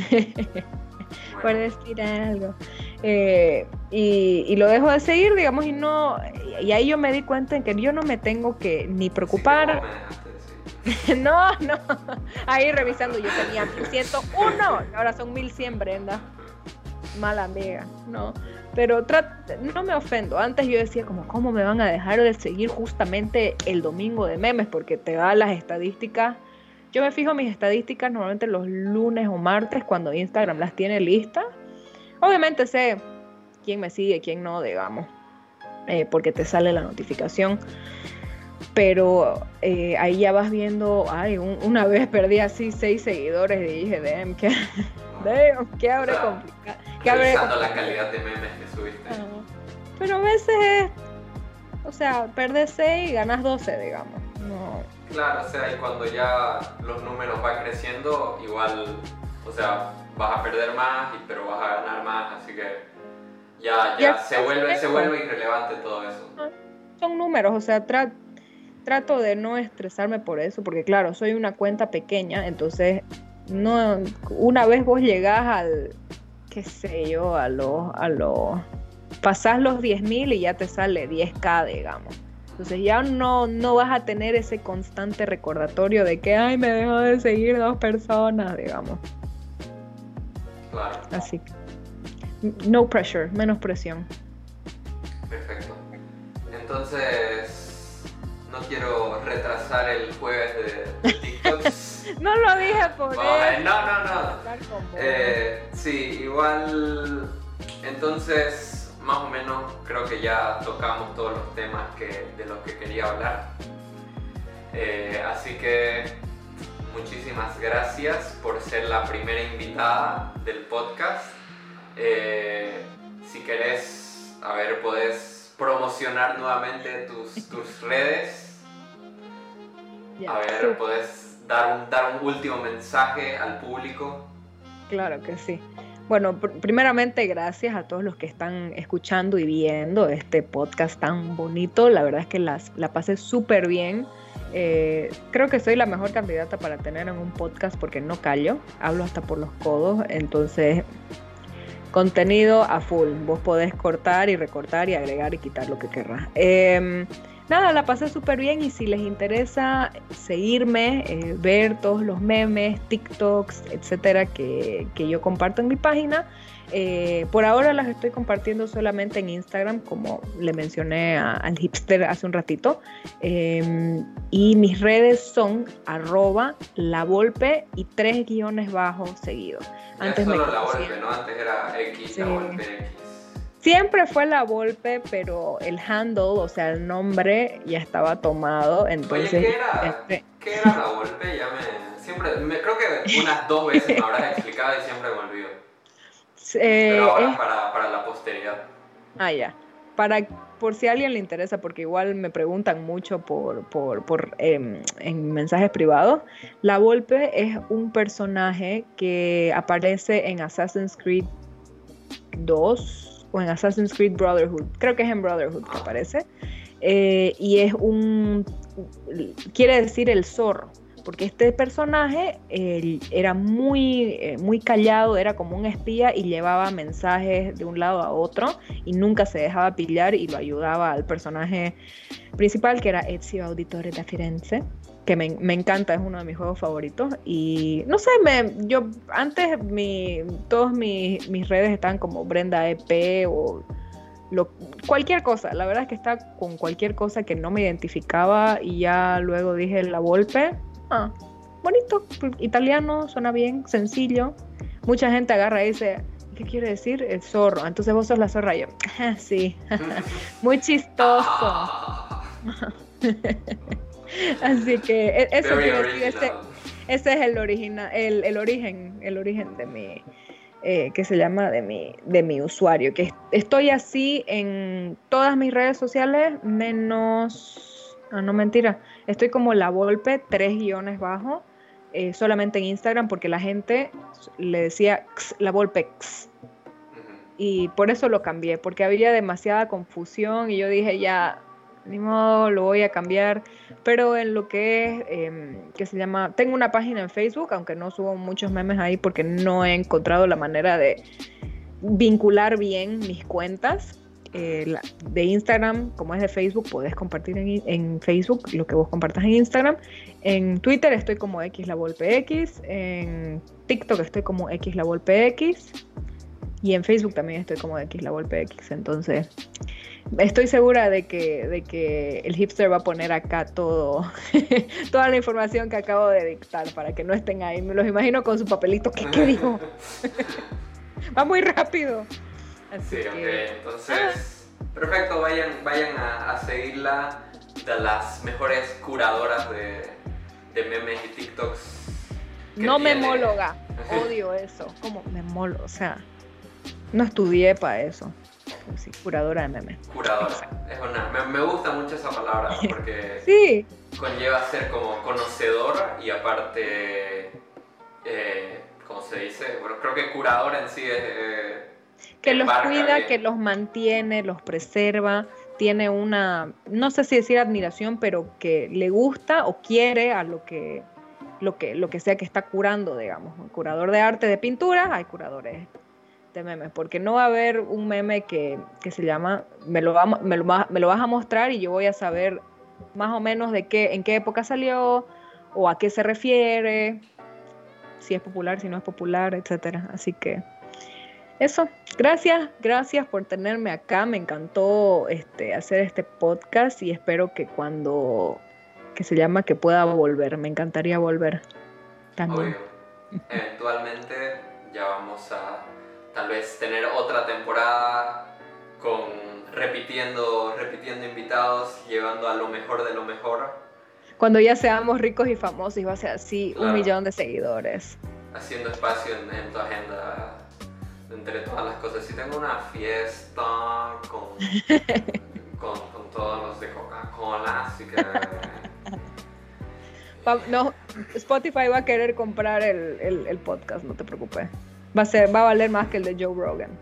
Por decir algo. Eh, y, lo dejo de seguir, digamos, y no. Y ahí yo me di cuenta en que yo no me tengo que ni preocupar. no, no. Ahí revisando yo tenía 1101, ahora son 1100, Brenda. Mala amiga, no pero no me ofendo. Antes yo decía como, ¿cómo me van a dejar de seguir justamente el domingo de memes? Porque te da las estadísticas. Yo me fijo mis estadísticas normalmente los lunes o martes cuando Instagram las tiene listas. Obviamente sé quién me sigue, quién no, digamos, eh, porque te sale la notificación. Pero eh, ahí ya vas viendo, ay, una vez perdí así seis seguidores y dije, damn, qué, damn, qué abre complicado Revisando la calidad de memes que subiste. pero a veces es, o sea, perdes 6 y ganas 12, digamos. No. Claro, o sea, y cuando ya los números van creciendo, igual, o sea, vas a perder más, pero vas a ganar más, así que ya, ya, se, vuelve, se vuelve irrelevante todo eso. Ah, son números, o sea, trato de no estresarme por eso, porque claro, soy una cuenta pequeña, entonces no una vez vos llegás al qué sé yo, a los, a los, pasás los 10.000 y ya te sale 10k, digamos. Entonces ya no, no vas a tener ese constante recordatorio de que, ay, me dejó de seguir dos personas, digamos. Claro. Así. No pressure, menos presión. Perfecto. Entonces, no quiero retrasar el jueves de, TikTok. no lo dije por. No, no, no. Eh, sí, igual. Entonces, más o menos, creo que ya tocamos todos los temas que, de los que quería hablar. Eh, así que muchísimas gracias por ser la primera invitada del podcast. Eh, si querés, a ver, podés promocionar nuevamente tus, tus redes. A ver, podés dar un, dar un último mensaje al público? Claro que sí. Bueno, primeramente gracias a todos los que están escuchando y viendo este podcast tan bonito. La verdad es que las, la pasé súper bien. Eh, creo que soy la mejor candidata para tener en un podcast porque no callo, hablo hasta por los codos. Entonces, contenido a full. Vos podés cortar y recortar y agregar y quitar lo que querrás. Em, nada, la pasé súper bien y si les interesa seguirme, eh, ver todos los memes, TikToks, etcétera, que, que yo comparto en mi página, eh, por ahora las estoy compartiendo solamente en Instagram, como le mencioné al hipster hace un ratito. Em, y mis redes son arroba la volpe y tres guiones bajos seguidos. Antes solo la volpe, ¿no? Antes era X, la volpe X. Siempre fue la Volpe, pero el handle, o sea, el nombre ya estaba tomado. Entonces, Oye, ¿qué era, este ¿qué era la Volpe? Ya me, siempre, me, creo que unas dos veces me habrás explicado y siempre me olvido. Eh, Pero ahora para, para, la posteridad. Ah, ya. Para, por si a alguien le interesa, porque igual me preguntan mucho por, por, por em, en mensajes privados, la Volpe es un personaje que aparece en Assassin's Creed 2 o en Assassin's Creed Brotherhood. Creo que es en Brotherhood que aparece. Eh, y es un. Quiere decir el zorro porque este personaje era muy, eh, muy callado, era como un espía y llevaba mensajes de un lado a otro y nunca se dejaba pillar y lo ayudaba al personaje principal que era Ezio Auditore da Firenze que me, encanta, es uno de mis juegos favoritos. Y no sé, me, yo antes mi, todos mis, mis redes estaban como Brenda EP o lo, cualquier cosa. La verdad es que está con cualquier cosa que no me identificaba y ya luego dije la Volpe ah, bonito, italiano, suena bien, sencillo. Mucha gente agarra y dice, ¿qué quiere decir? El zorro. Entonces vos sos la zorra. yo, ah, sí, muy chistoso. Así que e, eso decir, ese, ese, es el, original, el, el, origen, el origen de mi, eh, que se llama de mi, de mi usuario. Que estoy así en todas mis redes sociales, menos Ah, no mentira. Estoy como la Volpe, tres guiones bajo, eh, solamente en Instagram porque la gente le decía la Volpe X. Y por eso lo cambié, porque había demasiada confusión y yo dije ya, ni modo, lo voy a cambiar. Pero en lo que es, em, que se llama, tengo una página en Facebook, aunque no subo muchos memes ahí porque no he encontrado la manera de vincular bien mis cuentas eh, de Instagram, como es de Facebook, podés compartir en, Facebook lo que vos compartas en Instagram. En Twitter estoy como X la Volpe X. En TikTok estoy como X la Volpe X. Y en Facebook también estoy como X la Volpe X. Entonces, estoy segura de que, de que el hipster va a poner acá todo, toda la información que acabo de dictar para que no estén ahí. Me los imagino con su papelito. ¿Qué, qué dijo? va muy rápido. sí, ok, entonces, perfecto, vayan, vayan a, seguirla de las mejores curadoras de, de memes y TikToks. No memóloga, odio eso, como memóloga, o sea, no estudié para eso. Sí, curadora de memes. Curadora, es una, me, gusta mucho esa palabra porque sí. conlleva ser como conocedor y aparte, eh, ¿cómo se dice? Bueno, creo que curador en sí es... Eh, que los cuida, que los mantiene, los preserva, tiene una, no sé si decir admiración, pero que le gusta o quiere a lo que, lo que, lo que sea que está curando, digamos. Un curador de arte de pintura, hay curadores de memes, porque no va a haber un meme que, se llama, me lo, me, lo, me lo vas a mostrar y yo voy a saber más o menos de qué, en qué época salió o a qué se refiere, si es popular, si no es popular, etcétera. Así que eso, gracias, gracias por tenerme acá. Me encantó este, hacer este podcast y espero que cuando que se llama que pueda volver. Me encantaría volver también. Eventualmente ya vamos a tal vez tener otra temporada con repitiendo, repitiendo invitados, llevando a lo mejor de lo mejor. Cuando ya seamos ricos y famosos y va a ser así, un millón de seguidores. Haciendo espacio en tu agenda entre todas las cosas. Si tengo una fiesta con, con, todos los de Coca-Cola, así que... No, Spotify va a querer comprar el, el, podcast, no te preocupes. Va a ser, va a valer más que el de Joe Rogan.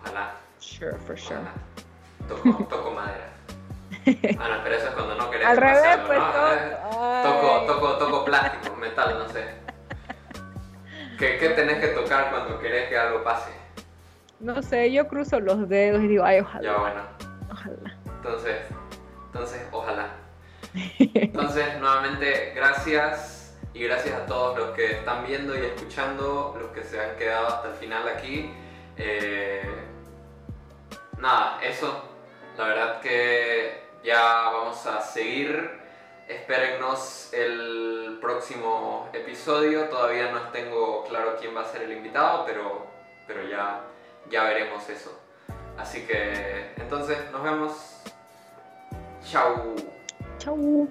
Ojalá. Sure, for sure. Toco, toco madera. Ah, no, pero eso es cuando no querés. Al revés, pues toco, toco, toco plástico, metal, no sé. ¿Qué, tenés que tocar cuando querés que algo pase? No sé, yo cruzo los dedos y digo, ay, ojalá. Ya, bueno. Ojalá. Entonces, Entonces, ojalá. Entonces, nuevamente, gracias y gracias a todos los que están viendo y escuchando, los que se han quedado hasta el final aquí. Eh, nada, eso. La verdad que ya vamos a seguir. Espérennos el próximo episodio. Todavía no tengo claro quién va a ser el invitado, pero, pero ya, ya veremos eso. Así que entonces nos vemos. Chau. Chau.